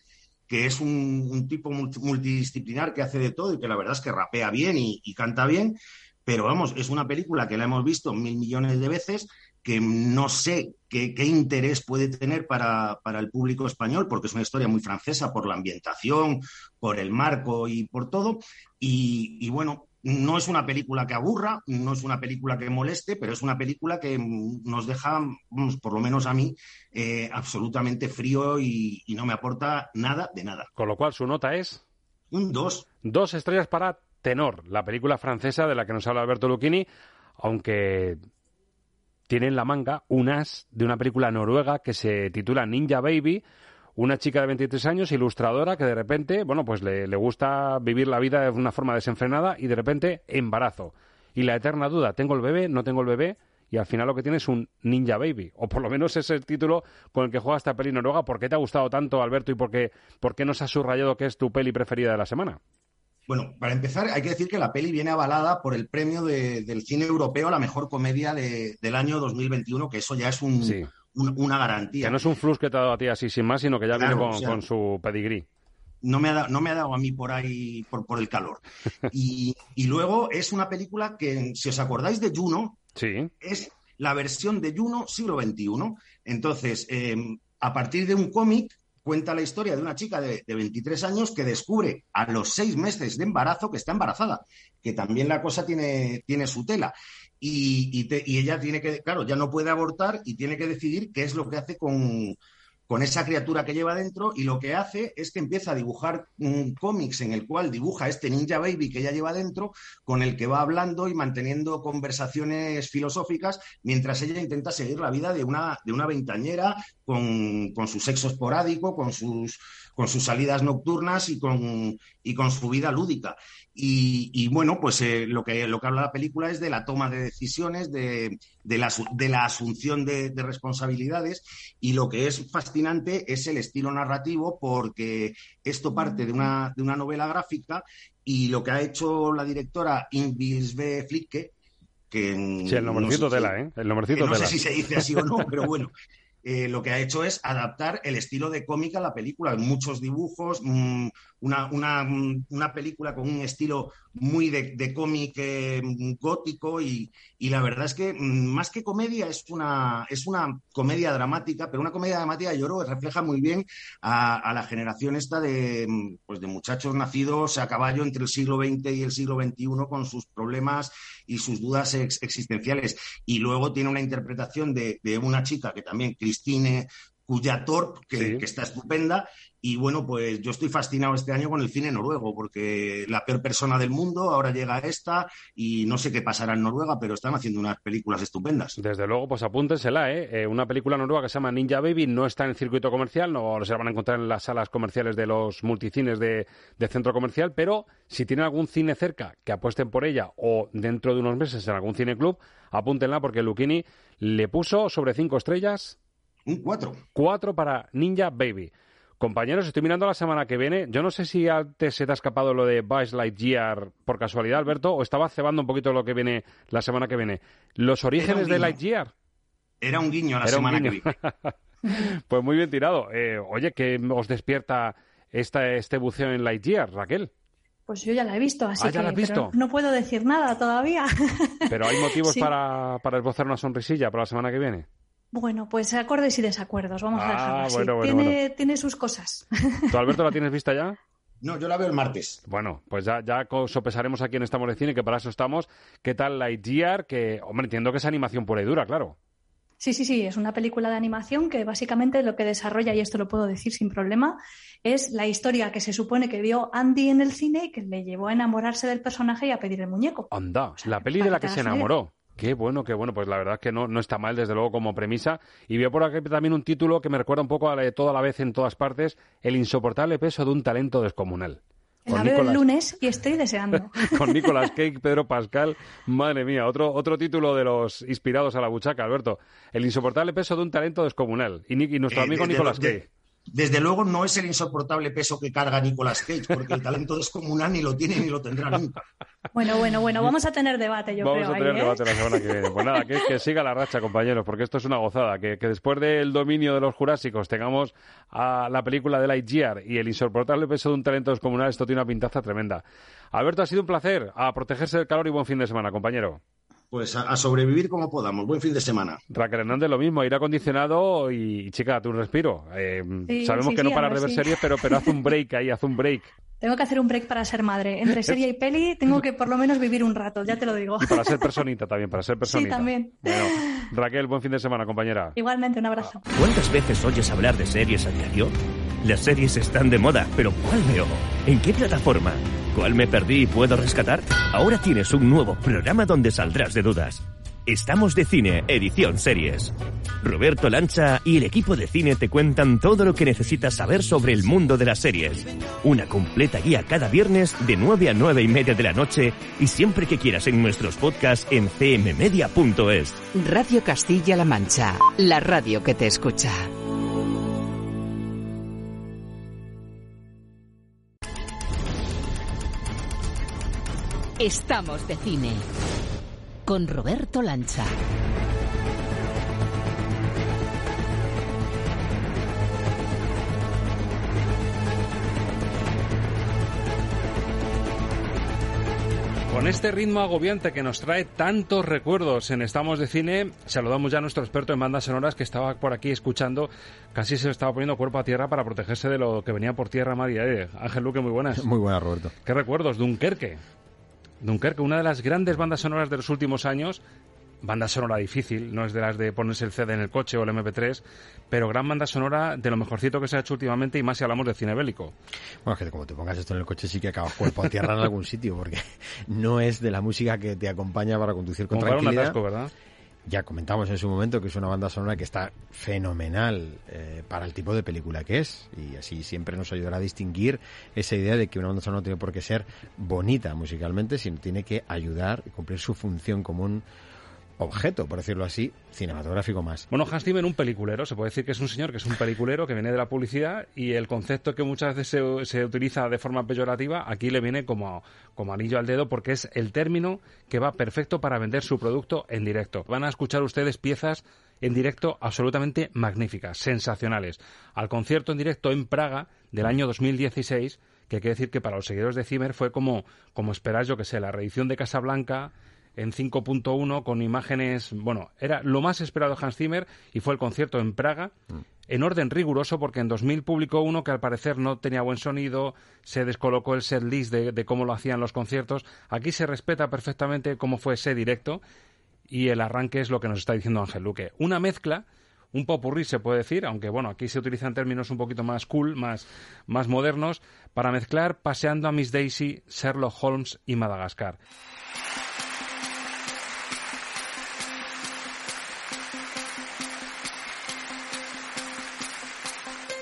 que es un, tipo multi- multidisciplinar que hace de todo y que la verdad es que rapea bien y, y canta bien, pero vamos, es una película que la hemos visto mil millones de veces, que no sé qué, qué interés puede tener para, para el público español, porque es una historia muy francesa por la ambientación, por el marco y por todo. Y, y bueno, no es una película que aburra, no es una película que moleste, pero es una película que nos deja, vamos, por lo menos a mí, eh, absolutamente frío y, y no me aporta nada de nada. Con lo cual su nota es... Un 2. Dos estrellas para Tenor, la película francesa de la que nos habla Alberto Lucchini, aunque tiene en la manga un as de una película noruega que se titula Ninja Baby, una chica de 23 años, ilustradora, que de repente, bueno, pues le, le gusta vivir la vida de una forma desenfrenada y de repente embarazo. Y la eterna duda, ¿tengo el bebé? ¿No tengo el bebé? Y al final lo que tiene es un Ninja Baby, o por lo menos es el título con el que juega esta peli noruega. ¿Por qué te ha gustado tanto, Alberto, y por qué, por qué nos has subrayado que es tu peli preferida de la semana? Bueno, para empezar, hay que decir que la peli viene avalada por el premio de- del cine europeo a la mejor comedia de- del año 2021, que eso ya es un- Sí. un- una garantía. Que no es un flux que te ha dado a ti así sin más, sino que ya Claro, viene con, o sea, con su pedigrí. no me ha, dado, no me ha dado a mí por ahí, por, por el calor. *laughs* Y, y luego es una película que, si os acordáis de Juno, Sí. es la versión de Juno siglo XXI. Entonces, eh, a partir de un cómic, cuenta la historia de una chica de, de 23 años que descubre a los seis meses de embarazo que está embarazada, que también la cosa tiene, tiene su tela. Y, y y ella tiene que, claro, ya no puede abortar y tiene que decidir qué es lo que hace con, con esa criatura que lleva dentro y lo que hace es que empieza a dibujar mm, cómics en el cual dibuja este ninja baby que ella lleva dentro, con el que va hablando y manteniendo conversaciones filosóficas mientras ella intenta seguir la vida de una, de una veintañera con, con su sexo esporádico, con sus, con sus salidas nocturnas y con, y con su vida lúdica. Y, y bueno, pues eh, lo, que, lo que habla la película es de la toma de decisiones, de, de, la, de la asunción de, de responsabilidades y lo que es fascinante es el estilo narrativo porque esto parte de una, de una novela gráfica y lo que ha hecho la directora Ingvis B. Flicke, que Sí, el nombrecito no sé tela, ¿eh? El nombrecito que no sé tela. si se dice así o no, pero bueno. *laughs* eh, lo que ha hecho es adaptar el estilo de cómic a la película. Muchos dibujos, mm, una, mm, una, película con un estilo muy de, cómic eh, gótico y, y, la verdad es que mm, más que comedia es una, es una comedia dramática, pero una comedia dramática yo creo refleja muy bien a, a la generación esta de, pues de muchachos nacidos a caballo entre el siglo XX y el siglo XXI con sus problemas y sus dudas ex existenciales. Y luego tiene una interpretación de, de una chica que también, Christine Cuyator, que, sí. que, está estupenda. Y bueno, pues yo estoy fascinado este año con el cine noruego, porque la peor persona del mundo ahora llega esta y no sé qué pasará en Noruega, pero están haciendo unas películas estupendas. Desde luego, pues apúntensela, ¿eh? ¿eh? Una película noruega que se llama Ninja Baby no está en el circuito comercial, no se la van a encontrar en las salas comerciales de los multicines de, de centro comercial, pero si tienen algún cine cerca que apuesten por ella o dentro de unos meses en algún cine club, apúntenla porque Luchini le puso sobre cinco estrellas un 4. 4 para Ninja Baby. Compañeros, estoy mirando la semana que viene. Yo no sé si antes se te ha escapado lo de Buzz Lightyear por casualidad, Alberto, o estaba cebando un poquito lo que viene la semana que viene. ¿Los orígenes de Lightyear? Era un guiño a la Era semana que viene. *laughs* pues muy bien tirado. Eh, oye, ¿qué os despierta esta, este buceo en Lightyear, Raquel? Pues yo ya la he visto, así ¿Ah, ya que la has visto? no puedo decir nada todavía. *laughs* Pero hay motivos Sí. para, para esbozar una sonrisilla para la semana que viene. Bueno, pues acordes y desacuerdos, vamos a Ah, dejarlo así. bueno, bueno, tiene, bueno. tiene sus cosas. ¿Tú, Alberto, la tienes vista ya? No, yo la veo el martes. Bueno, pues ya, ya sopesaremos aquí en Estamos de Cine, que para eso estamos. ¿Qué tal Lightyear? Que, hombre, entiendo que es animación pura y dura, claro. Sí, sí, sí, es una película de animación que básicamente lo que desarrolla, y esto lo puedo decir sin problema, es la historia que se supone que vio Andy en el cine y que le llevó a enamorarse del personaje y a pedir el muñeco. Anda, la peli de la que se enamoró. Qué bueno, qué bueno. Pues la verdad es que no, no está mal, desde luego, como premisa. Y veo por aquí también un título que me recuerda un poco a la de toda la vez en todas partes, El insoportable peso de un talento descomunal. La veo el lunes y estoy deseando. *laughs* con Nicolas Cage, Pedro Pascal, madre mía, otro, otro título de los inspirados a la buchaca, Alberto. El insoportable peso de un talento descomunal. Y, nuestro Eh, amigo de- Nicolas de- Cage. Desde luego no es el insoportable peso que carga Nicolas Cage, porque el talento *laughs* descomunal ni lo tiene ni lo tendrá nunca. Bueno, bueno, bueno, vamos a tener debate, yo Vamos creo. a tener ahí, ¿eh? debate la semana que viene. Pues nada, que, que siga la racha, compañeros, porque esto es una gozada. Que, que después del dominio de los jurásicos tengamos a la película de Lightyear y el insoportable peso de un talento descomunal, esto tiene una pintaza tremenda. Alberto, ha sido un placer. A protegerse del calor y buen fin de semana, compañero. Pues a, a sobrevivir como podamos. Buen fin de semana. Raquel Hernández, lo mismo, aire acondicionado y, chica, date un respiro. Eh, Sí, sabemos sí, que no sí, a paras ver de ver series, pero, pero haz un break ahí, haz un break. *laughs* Tengo que hacer un break para ser madre. Entre serie y peli tengo que por lo menos vivir un rato, ya te lo digo. Y para ser personita también, para ser Sí, personita. también. Bueno, Raquel, buen fin de semana, compañera. Igualmente, un abrazo. ¿Cuántas veces oyes hablar de series a diario? Las series están de moda, pero ¿cuál veo? ¿En qué plataforma? ¿Cuál me perdí y puedo rescatar? Ahora tienes un nuevo programa donde saldrás de dudas. Estamos de cine, edición series. Roberto Lancha y el equipo de cine te cuentan todo lo que necesitas saber sobre el mundo de las series. Una completa guía cada viernes de 9 a 9 y media de la noche y siempre que quieras en nuestros podcasts en cmmedia.es. Radio Castilla-La Mancha, la radio que te escucha. Estamos de cine con Roberto Lancha. Con este ritmo agobiante que nos trae tantos recuerdos en Estamos de Cine, saludamos ya a nuestro experto en bandas sonoras que estaba por aquí escuchando, casi se estaba poniendo cuerpo a tierra para protegerse de lo que venía por tierra mar y aire. Ángel Luque, muy buenas. Muy buenas, Roberto. ¿Qué recuerdos? Dunkerque. Dunkerque, una de las grandes bandas sonoras de los últimos años. Banda sonora difícil, no es de las de ponerse el CD en el coche o el MP3, pero gran banda sonora de lo mejorcito que se ha hecho últimamente y más si hablamos de cine bélico. Bueno, es que como te pongas esto en el coche sí que acabas cuerpo a tierra en algún sitio, porque *laughs* no es de la música que te acompaña para conducir con Como para un tranquilidad. atasco, ¿verdad? Ya comentamos en su momento que es una banda sonora que está fenomenal eh, para el tipo de película que es y así siempre nos ayudará a distinguir esa idea de que una banda sonora no tiene por qué ser bonita musicalmente, sino tiene que ayudar y cumplir su función como un objeto, por decirlo así, cinematográfico más. Bueno, Hans Zimmer, un peliculero, se puede decir que es un señor que es un peliculero que viene de la publicidad y el concepto que muchas veces se, se utiliza de forma peyorativa, aquí le viene como, como anillo al dedo porque es el término que va perfecto para vender su producto en directo. Van a escuchar ustedes piezas en directo absolutamente magníficas, sensacionales. Al concierto en directo en Praga del año 2016, que que decir que para los seguidores de Zimmer fue como, como esperar, yo que sé, la reedición de Casablanca en 5.1 con imágenes, bueno, era lo más esperado de Hans Zimmer y fue el concierto en Praga en orden riguroso porque en 2000 publicó uno que al parecer no tenía buen sonido, se descolocó el set list de, de cómo lo hacían los conciertos. Aquí se respeta perfectamente cómo fue ese directo y el arranque es lo que nos está diciendo Ángel Luque. Una mezcla un popurrí se puede decir, aunque bueno, aquí se utilizan términos un poquito más cool, más, más modernos, para mezclar Paseando a Miss Daisy, Sherlock Holmes y Madagascar.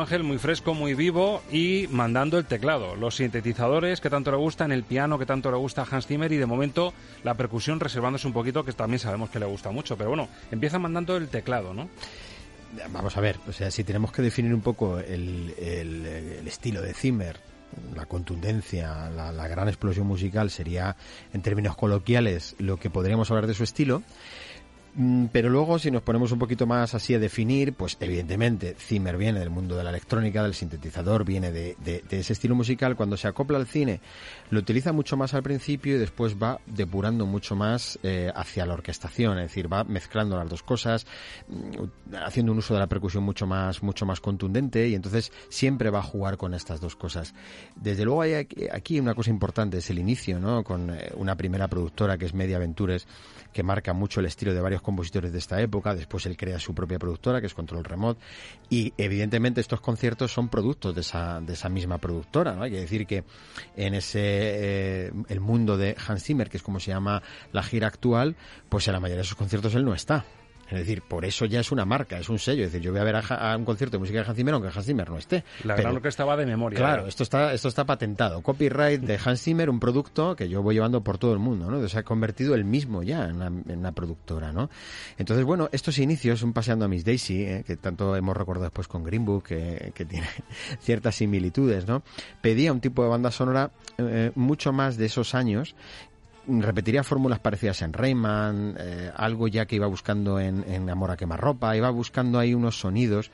Ángel muy fresco, muy vivo y mandando el teclado, los sintetizadores que tanto le gustan, el piano que tanto le gusta a Hans Zimmer y de momento la percusión reservándose un poquito que también sabemos que le gusta mucho, pero bueno, empieza mandando el teclado, ¿no? Vamos a ver, o sea, si tenemos que definir un poco el, estilo de Zimmer, la contundencia, la gran explosión musical sería, en términos coloquiales, lo que podríamos hablar de su estilo. Mm, Pero luego, si nos ponemos un poquito más así a definir, pues evidentemente Zimmer viene del mundo de la electrónica, del sintetizador, viene de, de- de ese estilo musical. Cuando se acopla al cine, lo utiliza mucho más al principio y después va depurando mucho más eh, hacia la orquestación, es decir, va mezclando las dos cosas, mm, haciendo un uso de la percusión mucho más, mucho más contundente y entonces siempre va a jugar con estas dos cosas. Desde luego hay aquí, una cosa importante, es el inicio, ¿no? Con eh, una primera productora que es Media Ventures, que marca mucho el estilo de varios compositores de esta época. Después él crea su propia productora, que es Control Remote. Y evidentemente estos conciertos son productos de esa, de esa misma productora. ¿no? Hay que decir que en ese eh, el mundo de Hans Zimmer, que es como se llama la gira actual, pues en la mayoría de sus conciertos él no está. Es decir, por eso ya es una marca, es un sello. Es decir, yo voy a ver a, un concierto de música de Hans Zimmer aunque Hans Zimmer no esté. La Pero- gran orquesta va de memoria. Claro, esto está, esto está patentado. Copyright de Hans Zimmer, un producto que yo voy llevando por todo el mundo, ¿no? Se ha convertido él mismo ya en una, en una productora, ¿no? Entonces, bueno, estos inicios, un paseando a Miss Daisy, ¿eh? que tanto hemos recordado después con Green Book, que, que tiene *laughs* ciertas similitudes, ¿no? Pedía un tipo de banda sonora eh, mucho más de esos años repetiría fórmulas parecidas en Rayman, eh, algo ya que iba buscando en, en Amor a quemarropa, iba buscando ahí unos sonidos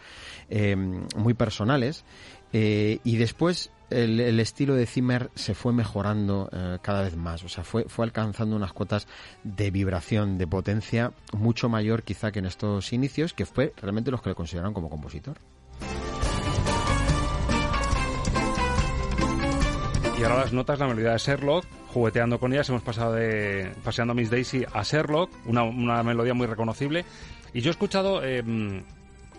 eh, muy personales eh, y después el, estilo de Zimmer se fue mejorando cada vez más, o sea, fue, fue alcanzando unas cotas de vibración, de potencia mucho mayor quizá que en estos inicios, que fue realmente los que le consideraron como compositor. Y ahora las notas, la melodía de Sherlock, jugueteando con ellas, hemos pasado de paseando a Miss Daisy a Sherlock, una, una melodía muy reconocible. Y yo he escuchado eh,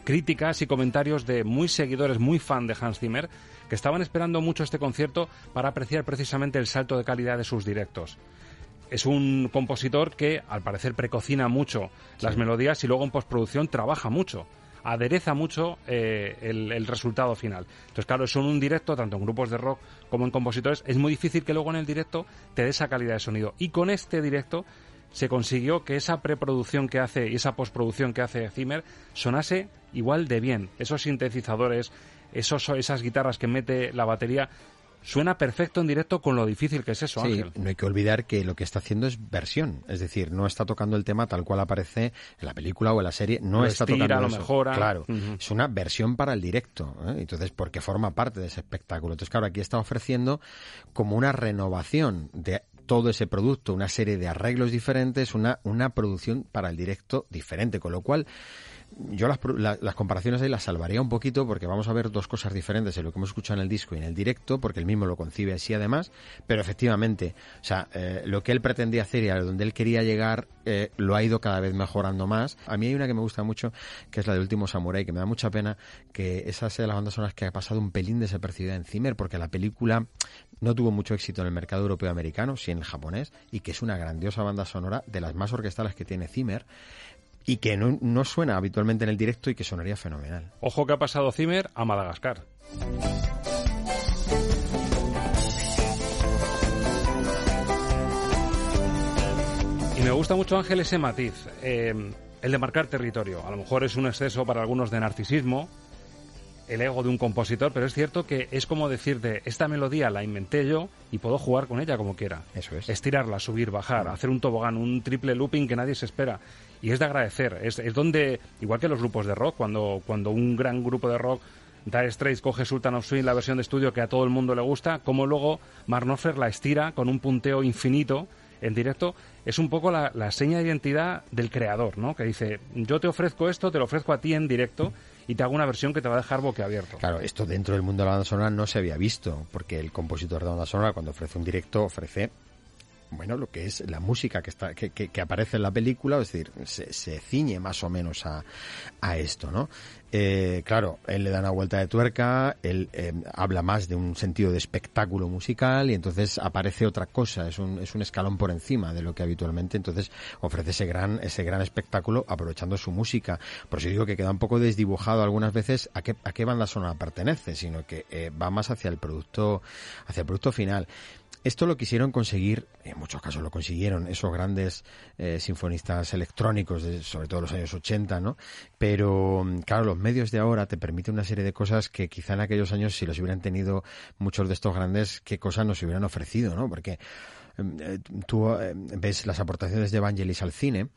críticas y comentarios de muy seguidores, muy fan de Hans Zimmer, que estaban esperando mucho este concierto para apreciar precisamente el salto de calidad de sus directos. Es un compositor que, al parecer, precocina mucho las melodías y luego en postproducción trabaja mucho adereza mucho eh, el, resultado final. Entonces, claro, eso en un directo, tanto en grupos de rock como en compositores, es muy difícil que luego en el directo te dé esa calidad de sonido. Y con este directo se consiguió que esa preproducción que hace y esa postproducción que hace Zimmer sonase igual de bien. Esos sintetizadores, esos, esas guitarras que mete la batería Suena perfecto en directo con lo difícil que es eso, sí, Ángel. No hay que olvidar que lo que está haciendo es versión, es decir, no está tocando el tema tal cual aparece en la película o en la serie, no está estira, tocando lo eso. mejora. Claro, uh es una versión para el directo, ¿eh? entonces porque forma parte de ese espectáculo. Entonces, claro, aquí está ofreciendo como una renovación de todo ese producto, una serie de arreglos diferentes, una, una producción para el directo diferente, con lo cual yo las, la, las, comparaciones ahí las salvaría un poquito porque vamos a ver dos cosas diferentes en lo que hemos escuchado en el disco y en el directo, porque él mismo lo concibe así además, pero efectivamente, o sea, eh, lo que él pretendía hacer y a donde él quería llegar eh, lo ha ido cada vez mejorando más. A mí hay una que me gusta mucho, que es la de Último Samurai, que me da mucha pena que esa sea de las bandas sonoras que ha pasado un pelín desapercibida en Zimmer, porque la película no tuvo mucho éxito en el mercado europeo americano, sí en el japonés, y que es una grandiosa banda sonora de las más orquestales que tiene Zimmer, y que no, no suena habitualmente en el directo y que sonaría fenomenal. Ojo que ha pasado Zimmer a Madagascar. Y me gusta mucho Ángel ese matiz, eh, el de marcar territorio. A lo mejor es un exceso para algunos de narcisismo, el ego de un compositor, pero es cierto que es como decirte, esta melodía la inventé yo y puedo jugar con ella como quiera. Eso es. Estirarla, subir, bajar, hacer un tobogán, un triple looping que nadie se espera y es de agradecer. Es, es, donde, igual que los grupos de rock, cuando, cuando un gran grupo de rock, Dire Straits, coge Sultan of Swing, la versión de estudio que a todo el mundo le gusta, como luego Marnoffer la estira con un punteo infinito en directo, es un poco la, la, seña de identidad del creador, ¿no? Que dice, yo te ofrezco esto, te lo ofrezco a ti en directo y te hago una versión que te va a dejar boquiabierto. Claro, esto dentro del mundo de la banda sonora no se había visto, porque el compositor de banda sonora cuando ofrece un directo ofrece bueno, lo que es la música que, está, que, que, que aparece en la película, es decir, se, se ciñe más o menos a, a esto, ¿no? Eh, claro, él le da una vuelta de tuerca, él eh, habla más de un sentido de espectáculo musical y entonces aparece otra cosa, es un, es un escalón por encima de lo que habitualmente, entonces ofrece ese gran, ese gran espectáculo aprovechando su música. Por eso digo que queda un poco desdibujado algunas veces a qué, a qué banda sonora pertenece, sino que eh, va más hacia el producto, hacia el producto final. Esto lo quisieron conseguir, en muchos casos lo consiguieron, esos grandes eh, sinfonistas electrónicos, de, sobre todo los años 80, ¿no? Pero, claro, los medios de ahora te permiten una serie de cosas que quizá en aquellos años, si los hubieran tenido muchos de estos grandes, qué cosas nos hubieran ofrecido, ¿no? Porque em, eh, tú eh, ves las aportaciones de Evangelis al cine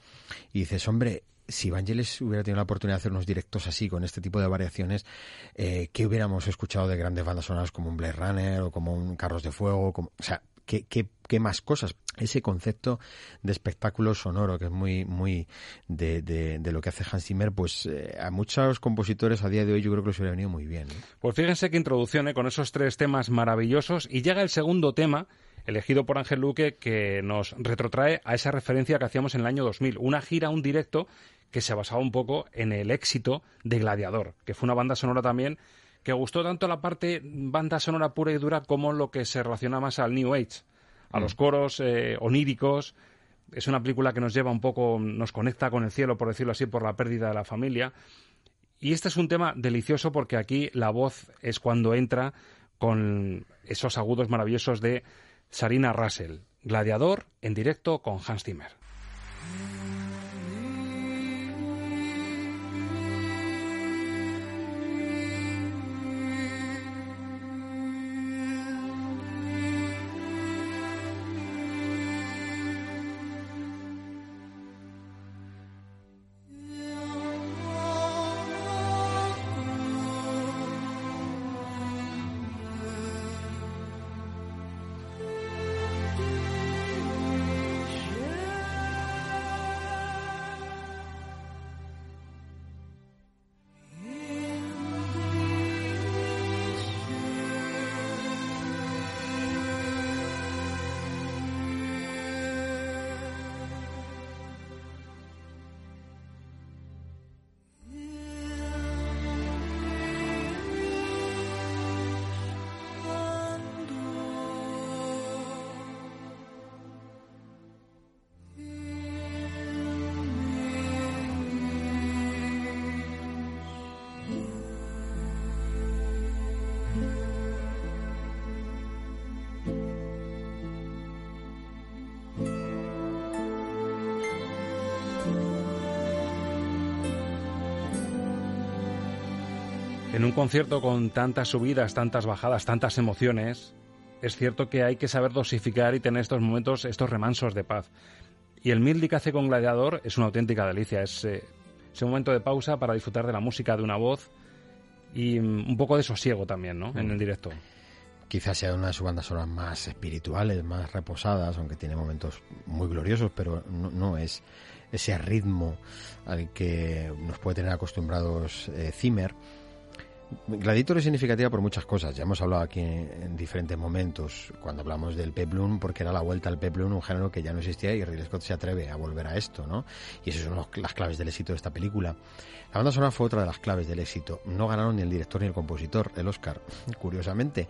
y dices, hombre, si Vangelis hubiera tenido la oportunidad de hacer unos directos así, con este tipo de variaciones, eh, ¿qué hubiéramos escuchado de grandes bandas sonoras como un Blade Runner o como un Carros de Fuego? O sea, ¿qué, más cosas? Ese concepto de espectáculo sonoro, que es muy, muy de, de, de lo que hace Hans Zimmer, pues eh, a muchos compositores a día de hoy yo creo que les hubiera venido muy bien. ¿eh? Pues fíjense qué introducción, con esos tres temas maravillosos. Y llega el segundo tema, elegido por Ángel Luque, que nos retrotrae a esa referencia que hacíamos en el año 2000. Una gira, un directo que se basaba un poco en el éxito de Gladiador, que fue una banda sonora también que gustó tanto la parte banda sonora pura y dura como lo que se relaciona más al New Age, a los mm. coros eh, oníricos. Es una película que nos lleva un poco, nos conecta con el cielo, por decirlo así, por la pérdida de la familia. Y este es un tema delicioso porque aquí la voz es cuando entra con esos agudos maravillosos de Sarina Russell, gladiador en directo con Hans Zimmer. En un concierto con tantas subidas, tantas bajadas, tantas emociones, es cierto que hay que saber dosificar y tener estos momentos, estos remansos de paz. Y el Mildi que hace con Gladiador es una auténtica delicia. Es eh, ese momento de pausa para disfrutar de la música de una voz y mm, un poco de sosiego también, ¿no? En el directo. Quizás sea una de sus bandas sonoras más espirituales, más reposadas, aunque tiene momentos muy gloriosos, pero no, no es ese ritmo al que nos puede tener acostumbrados eh, Zimmer. Gladiator es significativa por muchas cosas. Ya hemos hablado aquí en, en diferentes momentos cuando hablamos del peplum, porque era la vuelta al peplum, un género que ya no existía y Ridley Scott se atreve a volver a esto, ¿no? Y esas son los- las claves del éxito de esta película. La banda sonora fue otra de las claves del éxito. No ganaron ni el director ni el compositor el Oscar, curiosamente.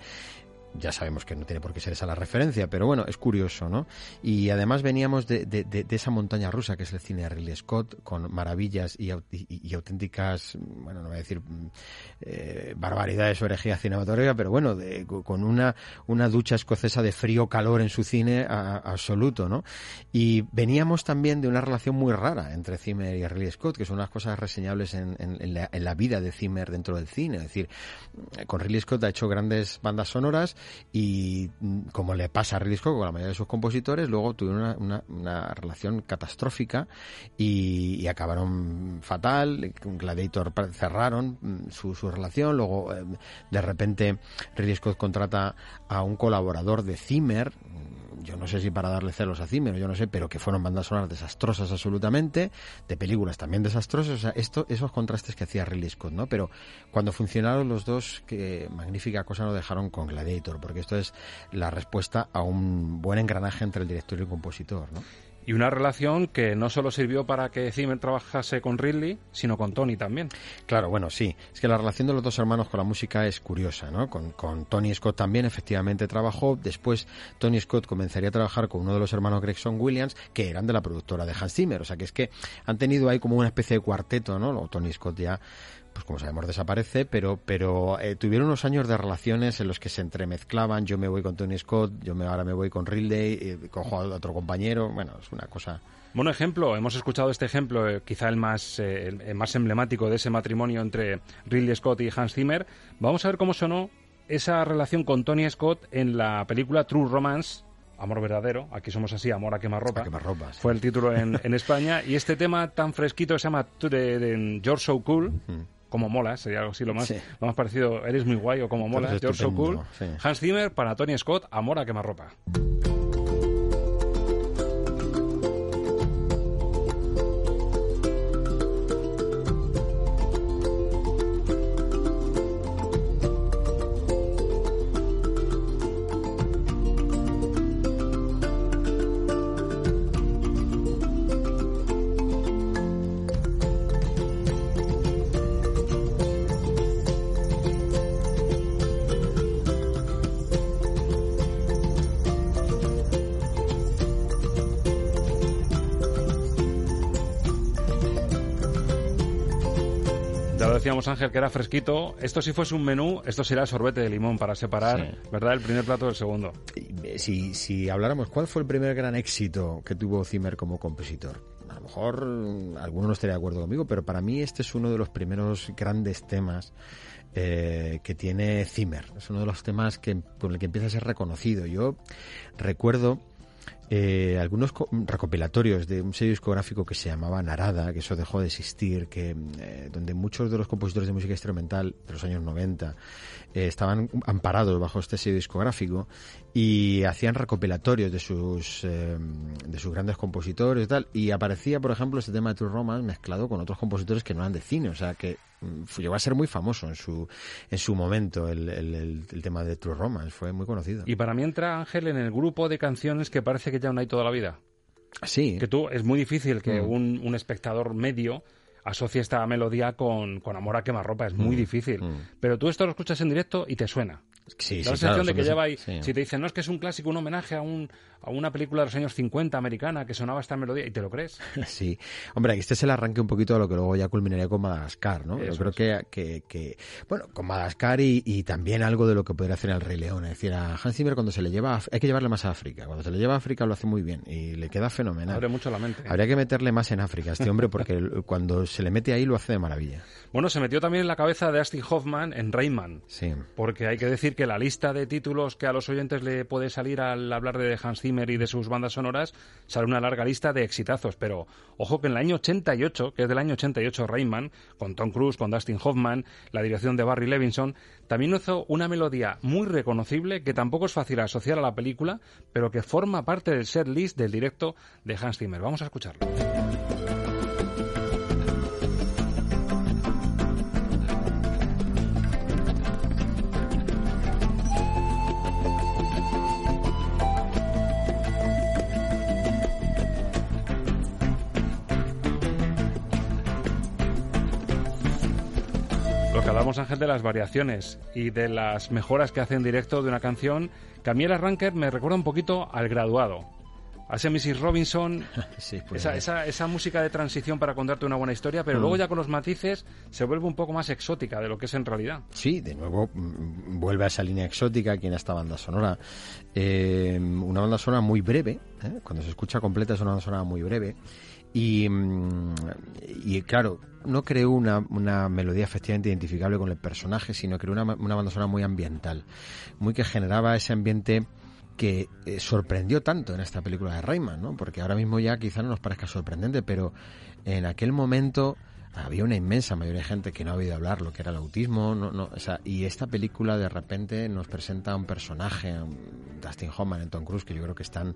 Ya sabemos que no tiene por qué ser esa la referencia, pero bueno, es curioso, ¿no? Y además veníamos de, de- de- esa montaña rusa que es el cine de Ridley Scott, con maravillas y, au- y- y auténticas, bueno, no voy a decir eh, barbaridades o herejía cinematográfica, pero bueno, con una, una ducha escocesa de frío-calor en su cine a- absoluto, ¿no? Y veníamos también de una relación muy rara entre Zimmer y Ridley Scott, que son unas cosas reseñables en, en- en la, en la vida de Zimmer dentro del cine. Es decir, con Ridley Scott ha hecho grandes bandas sonoras y mm, como le pasa a Ridley Scott con la mayoría de sus compositores, luego tuvieron una, una- una relación catastrófica y, acabaron fatal. Gladiator cerraron mm, su, su relación, luego eh, de repente Ridley Scott contrata a un colaborador de Zimmer, mm, yo no sé si para darle celos a Zimmer, yo no sé, pero que fueron bandas sonoras desastrosas absolutamente, de películas también desastrosas, o sea, esto, esos contrastes que hacía Ridley Scott, ¿no? Pero cuando funcionaron los dos, qué magnífica cosa nos dejaron con Gladiator, porque esto es la respuesta a un buen engranaje entre el director y el compositor, ¿no? Y una relación que no solo sirvió para que Zimmer trabajase con Ridley, sino con Tony también. Claro, bueno, sí. Es que la relación de los dos hermanos con la música es curiosa, ¿no? Con, con Tony Scott también efectivamente trabajó. Después Tony Scott comenzaría a trabajar con uno de los hermanos Gregson Williams, que eran de la productora de Hans Zimmer. O sea que es que han tenido ahí como una especie de cuarteto, ¿no? Tony Scott ya pues como sabemos desaparece, pero pero eh, tuvieron unos años de relaciones en los que se entremezclaban, yo me voy con Tony Scott, yo me, ahora me voy con Ridley, eh, cojo a otro compañero, bueno, es una cosa Bueno, ejemplo, hemos escuchado este ejemplo, eh, quizá el más, eh, el- más emblemático de ese matrimonio entre Ridley Scott y Hans Zimmer. Vamos a ver cómo sonó esa relación con Tony Scott en la película True Romance. Amor verdadero, aquí somos así, amor a quemarropa. quemarropa, sí. Fue el título en, en España. Y este tema tan fresquito se llama George So Cool. Como mola, sería algo así lo más, Sí. lo más parecido. Eres muy guay o como mola, Eres George So Cool. sí. Hans Zimmer para Tony Scott, amor a quemarropa. Ya decíamos Ángel que era fresquito. Esto si fuese un menú, esto sería sorbete de limón para separar, Sí. ¿verdad? El primer plato del segundo. Eh, si, si habláramos, ¿cuál fue el primer gran éxito que tuvo Zimmer como compositor? A lo mejor mm, alguno no estaría de acuerdo conmigo, pero para mí este es uno de los primeros grandes temas eh, que tiene Zimmer. Es uno de los temas que, con el que empieza a ser reconocido. Yo recuerdo eh, algunos co- recopilatorios de un sello discográfico que se llamaba Narada, que eso dejó de existir, que eh, donde muchos de los compositores de música instrumental de los años 90 eh, estaban amparados bajo este sello discográfico y hacían recopilatorios de sus eh, de sus grandes compositores y tal y aparecía por ejemplo este tema de True Romance mezclado con otros compositores que no eran de cine o sea que llegó a ser muy famoso en su en su momento el, el- tema de True Romance fue muy conocido Y para mí entra Ángel en el grupo de canciones que parece que ya no hay toda la vida. Sí. Que tú, es muy difícil que Mm. un, un espectador medio asocie esta melodía con, con amor a quemarropa, es muy Mm, difícil. Pero tú esto lo escuchas en directo y te suena. Sí, la sí, claro, sensación de que lleva ahí, sí. si te dicen, no, es que es un clásico, un homenaje a, un, a una película de los años 50 americana que sonaba esta melodía, y te lo crees. *laughs* Sí, hombre, este es el arranque un poquito de lo que luego ya culminaría con Madagascar, ¿no? Yo creo que, que, que, bueno, con Madagascar y, y también algo de lo que podría hacer el Rey León. Es decir, a Hans Zimmer cuando se le lleva, a hay que llevarle más a África. Cuando se le lleva a África lo hace muy bien y le queda fenomenal. Abre mucho la mente. Habría que meterle más en África a este hombre porque cuando se le mete ahí lo hace de maravilla. Bueno, se metió también en la cabeza de Dustin Hoffman en Rayman. Sí. Porque hay que decir que la lista de títulos que a los oyentes le puede salir al hablar de Hans Zimmer y de sus bandas sonoras sale una larga lista de exitazos. Pero ojo que en el año 88, que es del año 88 Rayman, con Tom Cruise, con Dustin Hoffman, la dirección de Barry Levinson, también hizo una melodía muy reconocible que tampoco es fácil asociar a la película, pero que forma parte del set list del directo de Hans Zimmer. Vamos a escucharlo. Hablamos, Ángel, de las variaciones y de las mejoras que hace en directo de una canción, que a mí el arranque me recuerda un poquito al graduado. Ese Mrs. Robinson, *laughs* Sí, pues, esa, esa, esa música de transición para contarte una buena historia, pero Mm. luego ya con los matices se vuelve un poco más exótica de lo que es en realidad. Sí, de nuevo mm, vuelve a esa línea exótica aquí en esta banda sonora. Eh, una banda sonora muy breve, ¿eh? cuando se escucha completa es una banda sonora muy breve. Y, mm, y claro, no creó una, una melodía efectivamente identificable con el personaje, sino creó una, una banda sonora muy ambiental, muy que generaba ese ambiente que eh, sorprendió tanto en esta película de Rayman, ¿no? Porque ahora mismo ya quizá no nos parezca sorprendente, pero en aquel momento había una inmensa mayoría de gente que no había oído hablar lo que era el autismo, no, no, o sea, y esta película de repente nos presenta un personaje, Dustin Hoffman y Tom Cruise, que yo creo que están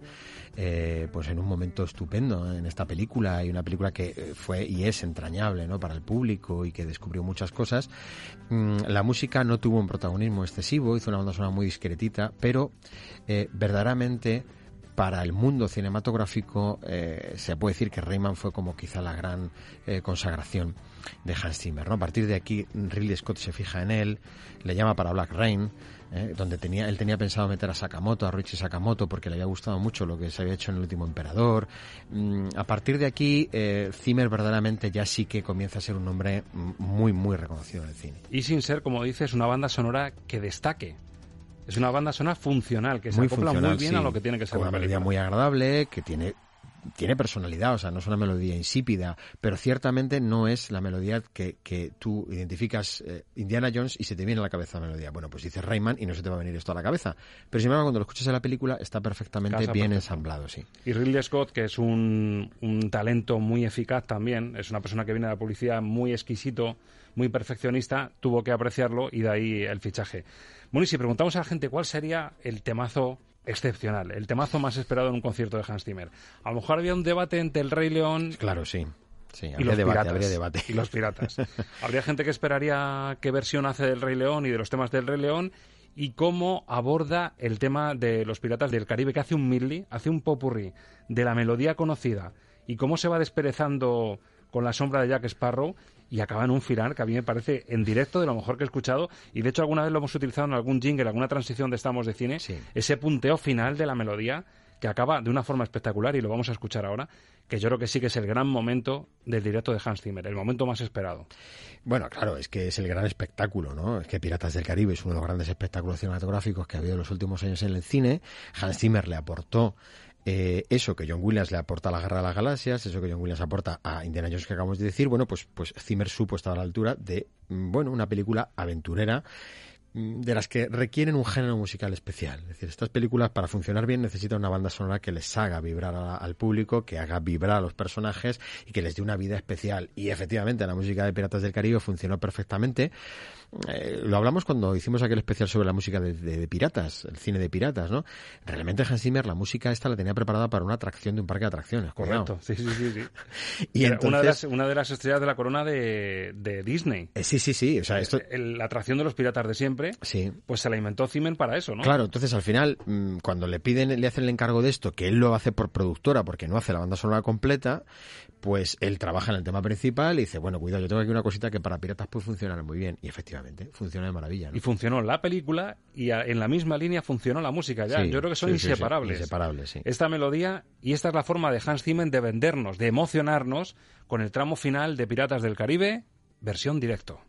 eh, pues en un momento estupendo en esta película, y una película que eh, fue y es entrañable ¿no? para el público y que descubrió muchas cosas. Mm, la música no tuvo un protagonismo excesivo, hizo una banda sonora muy discretita, pero eh, verdaderamente para el mundo cinematográfico eh, se puede decir que Rayman fue como quizá la gran eh, consagración de Hans Zimmer. ¿no? A partir de aquí Ridley Scott se fija en él, le llama para Black Rain, eh, donde tenía, él tenía pensado meter a Sakamoto, a Richie Sakamoto, porque le había gustado mucho lo que se había hecho en El Último Emperador. Mm, a partir de aquí Zimmer verdaderamente ya sí que comienza a ser un hombre mm, muy, muy reconocido en el cine. Y sin ser, como dices, una banda sonora que destaque. Es una banda sonora funcional, que se muy acopla muy bien sí, a lo que tiene que ser una una melodía muy agradable que tiene tiene personalidad, o sea, no es una melodía insípida, pero ciertamente no es la melodía que, que tú identificas eh, Indiana Jones y se te viene a la cabeza la melodía. Bueno, pues dices Rayman y no se te va a venir esto a la cabeza. Pero sin embargo, cuando lo escuchas en la película está perfectamente Casa bien ensamblado, sí. Y Ridley Scott, que es un, un talento muy eficaz también, es una persona que viene de la policía muy exquisito, muy perfeccionista, tuvo que apreciarlo y de ahí el fichaje. Bueno, y si preguntamos a la gente cuál sería el temazo excepcional, el temazo más esperado en un concierto de Hans Zimmer, a lo mejor había un debate entre el Rey León Claro, sí. Sí, y habría los debate, piratas. habría debate. Y los piratas. *laughs* Habría gente que esperaría qué versión hace del Rey León y de los temas del Rey León y cómo aborda el tema de los piratas del Caribe, que hace un medley, hace un popurrí de la melodía conocida y cómo se va desperezando con la sombra de Jack Sparrow y acaba en un final que a mí me parece en directo de lo mejor que he escuchado y de hecho alguna vez lo hemos utilizado en algún jingle, alguna transición de Estamos de Cine, ese punteo final de la melodía que acaba de una forma espectacular y lo vamos a escuchar ahora, que yo creo que sí que es el gran momento del directo de Hans Zimmer, el momento más esperado. Bueno, claro, es que es el gran espectáculo, ¿no? Es que Piratas del Caribe es uno de los grandes espectáculos cinematográficos que ha habido en los últimos años en el cine. Hans Zimmer le aportó eh, eso que John Williams le aporta a la Guerra de las Galaxias, eso que John Williams aporta a Indiana Jones que acabamos de decir, bueno, pues, pues Zimmer supo estar a la altura de, mm, bueno, una película aventurera mm, de las que requieren un género musical especial. Es decir, estas películas para funcionar bien necesitan una banda sonora que les haga vibrar al público, que haga vibrar a los personajes y que les dé una vida especial. Y efectivamente, la música de Piratas del Caribe funcionó perfectamente. Eh, lo hablamos cuando hicimos aquel especial sobre la música de, de- de piratas, el cine de piratas, ¿no? Realmente Hans Zimmer la música esta la tenía preparada para una atracción de un parque de atracciones. Correcto, sí, sí, sí. sí. *laughs* Y Era una, de las, entonces- una de las estrellas de la corona de, de Disney. Eh, sí, sí, sí. O sea, esto, El- la atracción de los piratas de siempre, sí. pues se la inventó Zimmer para eso, ¿no? Claro, entonces al final, mm, cuando le piden, le hacen el encargo de esto, que él lo hace por productora, porque no hace la banda sonora completa, pues él trabaja en el tema principal y dice, bueno, cuidado, yo tengo aquí una cosita que para piratas puede funcionar muy bien. Y efectivamente efectivamente, funciona de maravilla. ¿no? Y funcionó la película y a- en la misma línea funcionó la música ya. Sí, Yo creo que son sí, sí, sí, inseparables. inseparables. Esta melodía y esta es la forma de Hans Zimmer de vendernos, de emocionarnos con el tramo final de Piratas del Caribe, versión directo.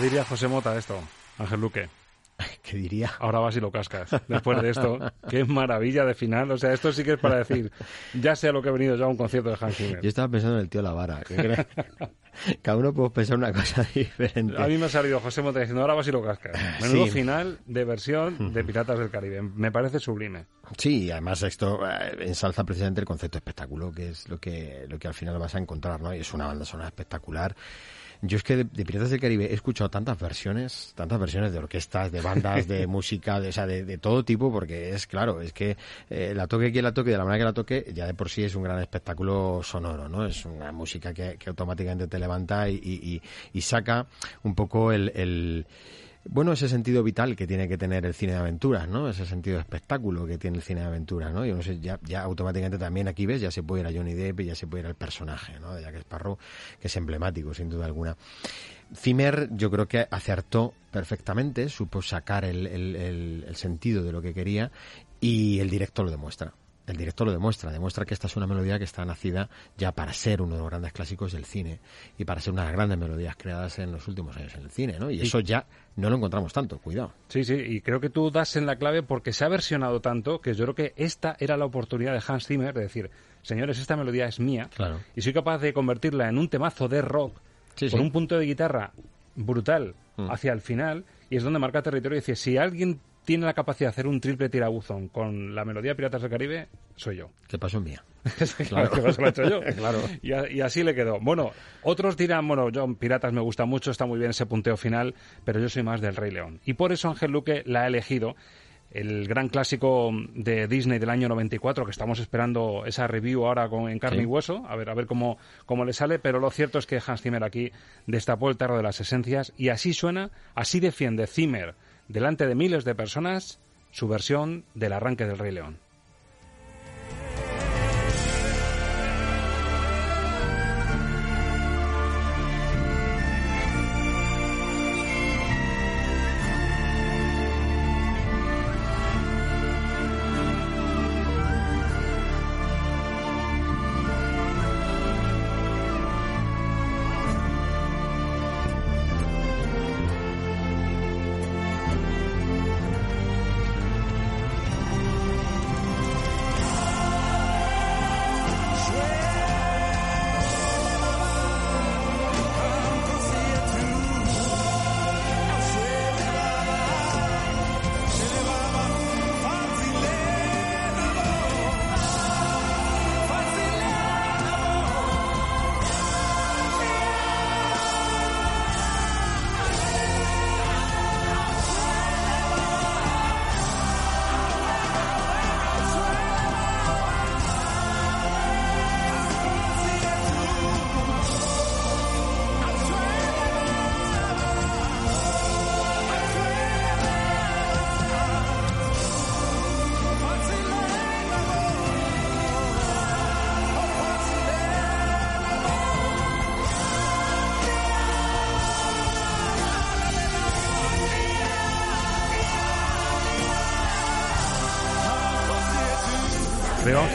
¿Qué diría José Mota de esto, Ángel Luque? *laughs* ¿Qué diría? Ahora vas y lo cascas. Después de esto, qué maravilla de final. O sea, esto sí que es para decir, ya sé a lo que he venido yo a un concierto de Hans Zimmer. Yo estaba pensando en el tío Lavara. *laughs* Cada uno puede pensar una cosa diferente. A mí me ha salido José Mota diciendo, ahora vas y lo cascas. Menudo Sí. final de versión de Piratas del Caribe. Me parece sublime. Sí, y además esto eh, ensalza precisamente el concepto de espectáculo, que es lo que, lo que al final vas a encontrar, ¿no? Y es una banda sonora espectacular. Yo es que de, de Piratas del Caribe he escuchado tantas versiones, tantas versiones de orquestas, de bandas, de *laughs* música, de, o sea, de, de todo tipo, porque es claro, es que eh, la toque quien la toque, de la manera que la toque, ya de por sí es un gran espectáculo sonoro, ¿no? Es una música que, que automáticamente te levanta y, y- y- y saca un poco el- el bueno, ese sentido vital que tiene que tener el cine de aventuras, ¿no? Ese sentido de espectáculo que tiene el cine de aventuras, ¿no? Yo no sé, ya, ya automáticamente también aquí ves, ya se puede ir a Johnny Depp y ya se puede ir al personaje, ¿no? De Jack Sparrow, que es emblemático, sin duda alguna. Zimmer yo creo que acertó perfectamente, supo sacar el, el- el- el sentido de lo que quería y el directo lo demuestra. El directo lo demuestra, demuestra que esta es una melodía que está nacida ya para ser uno de los grandes clásicos del cine y para ser una de las grandes melodías creadas en los últimos años en el cine, ¿no? Y eso ya no lo encontramos tanto, cuidado. Sí, sí, y creo que tú das en la clave porque se ha versionado tanto que yo creo que esta era la oportunidad de Hans Zimmer de decir, señores, esta melodía es mía Claro. y soy capaz de convertirla en un temazo de rock Sí, con sí. un punto de guitarra brutal Mm. hacia el final y es donde marca territorio y dice, si alguien tiene la capacidad de hacer un triple tirabuzón con la melodía Piratas del Caribe, soy yo. ¿Qué pasó en mía? *laughs* claro, que lo he hecho yo. *laughs* Claro. Y, a- y así le quedó. Bueno, otros dirán, bueno, yo Piratas me gusta mucho, está muy bien ese punteo final, pero yo soy más del Rey León. Y por eso Ángel Luque la ha elegido. El gran clásico de Disney del año 94, que estamos esperando esa review ahora con, en carne Sí. y hueso, a ver, a ver cómo, cómo le sale, pero lo cierto es que Hans Zimmer aquí destapó el tarro de las esencias y así suena, así defiende Zimmer delante de miles de personas su versión del arranque del Rey León.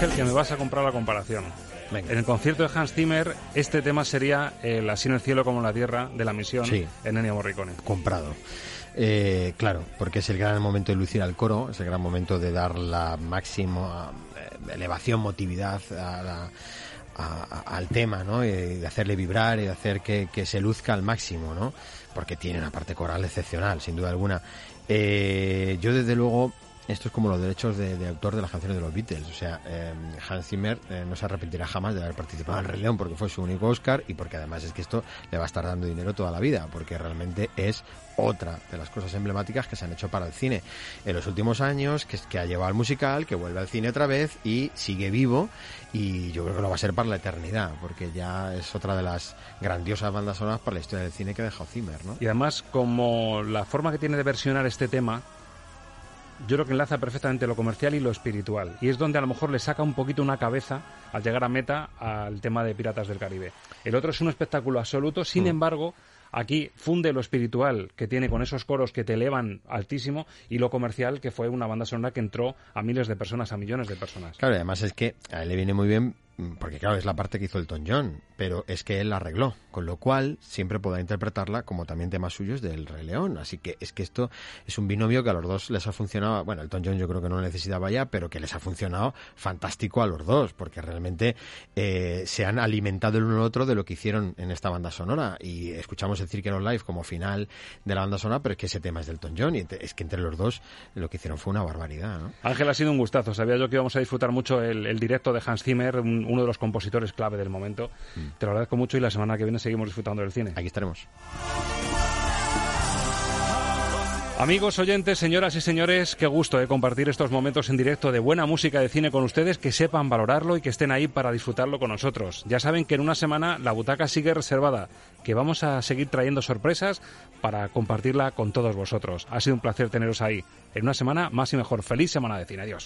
Ángel, que me vas a comprar la comparación. En el concierto de Hans Zimmer, este tema sería el Así en el cielo como en la tierra de la misión Sí. en Ennio Morricone. comprado. Eh, claro, porque es el gran momento de lucir al coro, es el gran momento de dar la máxima eh, elevación, motividad a la- a- a- al tema, ¿no? Y de hacerle vibrar y de hacer que, que se luzca al máximo, ¿no? Porque tiene una parte coral excepcional, sin duda alguna. Eh, yo, desde luego, esto es como los derechos de, de autor de las canciones de los Beatles. O sea, eh, Hans Zimmer eh, no se arrepentirá jamás de haber participado en El Rey León porque fue su único Oscar y porque además es que esto le va a estar dando dinero toda la vida, porque realmente es otra de las cosas emblemáticas que se han hecho para el cine en los últimos años, que es que ha llevado al musical, que vuelve al cine otra vez y sigue vivo y yo creo que lo va a ser para la eternidad, porque ya es otra de las grandiosas bandas sonoras para la historia del cine que ha dejado Zimmer, ¿no? Y además, como la forma que tiene de versionar este tema, yo creo que enlaza perfectamente lo comercial y lo espiritual. Y es donde a lo mejor le saca un poquito una cabeza al llegar a meta al tema de Piratas del Caribe. El otro es un espectáculo absoluto, sin Mm. embargo, aquí funde lo espiritual que tiene con esos coros que te elevan altísimo y lo comercial que fue una banda sonora que entró a miles de personas, a millones de personas. Claro, y además es que a él le viene muy bien, porque claro, es la parte que hizo Elton John, pero es que él la arregló, con lo cual siempre podrá interpretarla como también temas suyos del Rey León. Así que es que esto es un binomio que a los dos les ha funcionado, bueno, Elton John yo creo que no necesitaba ya, pero que les ha funcionado fantástico a los dos, porque realmente eh, se han alimentado el uno al otro de lo que hicieron en esta banda sonora. Y escuchamos el Circle of Life como final de la banda sonora, pero es que ese tema es de Elton John y es que entre los dos lo que hicieron fue una barbaridad, ¿no? Ángel, ha sido un gustazo. Sabía yo que íbamos a disfrutar mucho el, el directo de Hans Zimmer, un- uno de los compositores clave del momento. Te lo agradezco mucho y la semana que viene seguimos disfrutando del cine. Aquí estaremos. Amigos, oyentes, señoras y señores, qué gusto eh, compartir estos momentos en directo de buena música de cine con ustedes, que sepan valorarlo y que estén ahí para disfrutarlo con nosotros. Ya saben que en una semana la butaca sigue reservada, que vamos a seguir trayendo sorpresas para compartirla con todos vosotros. Ha sido un placer teneros ahí. En una semana más y mejor. Feliz semana de cine. Adiós.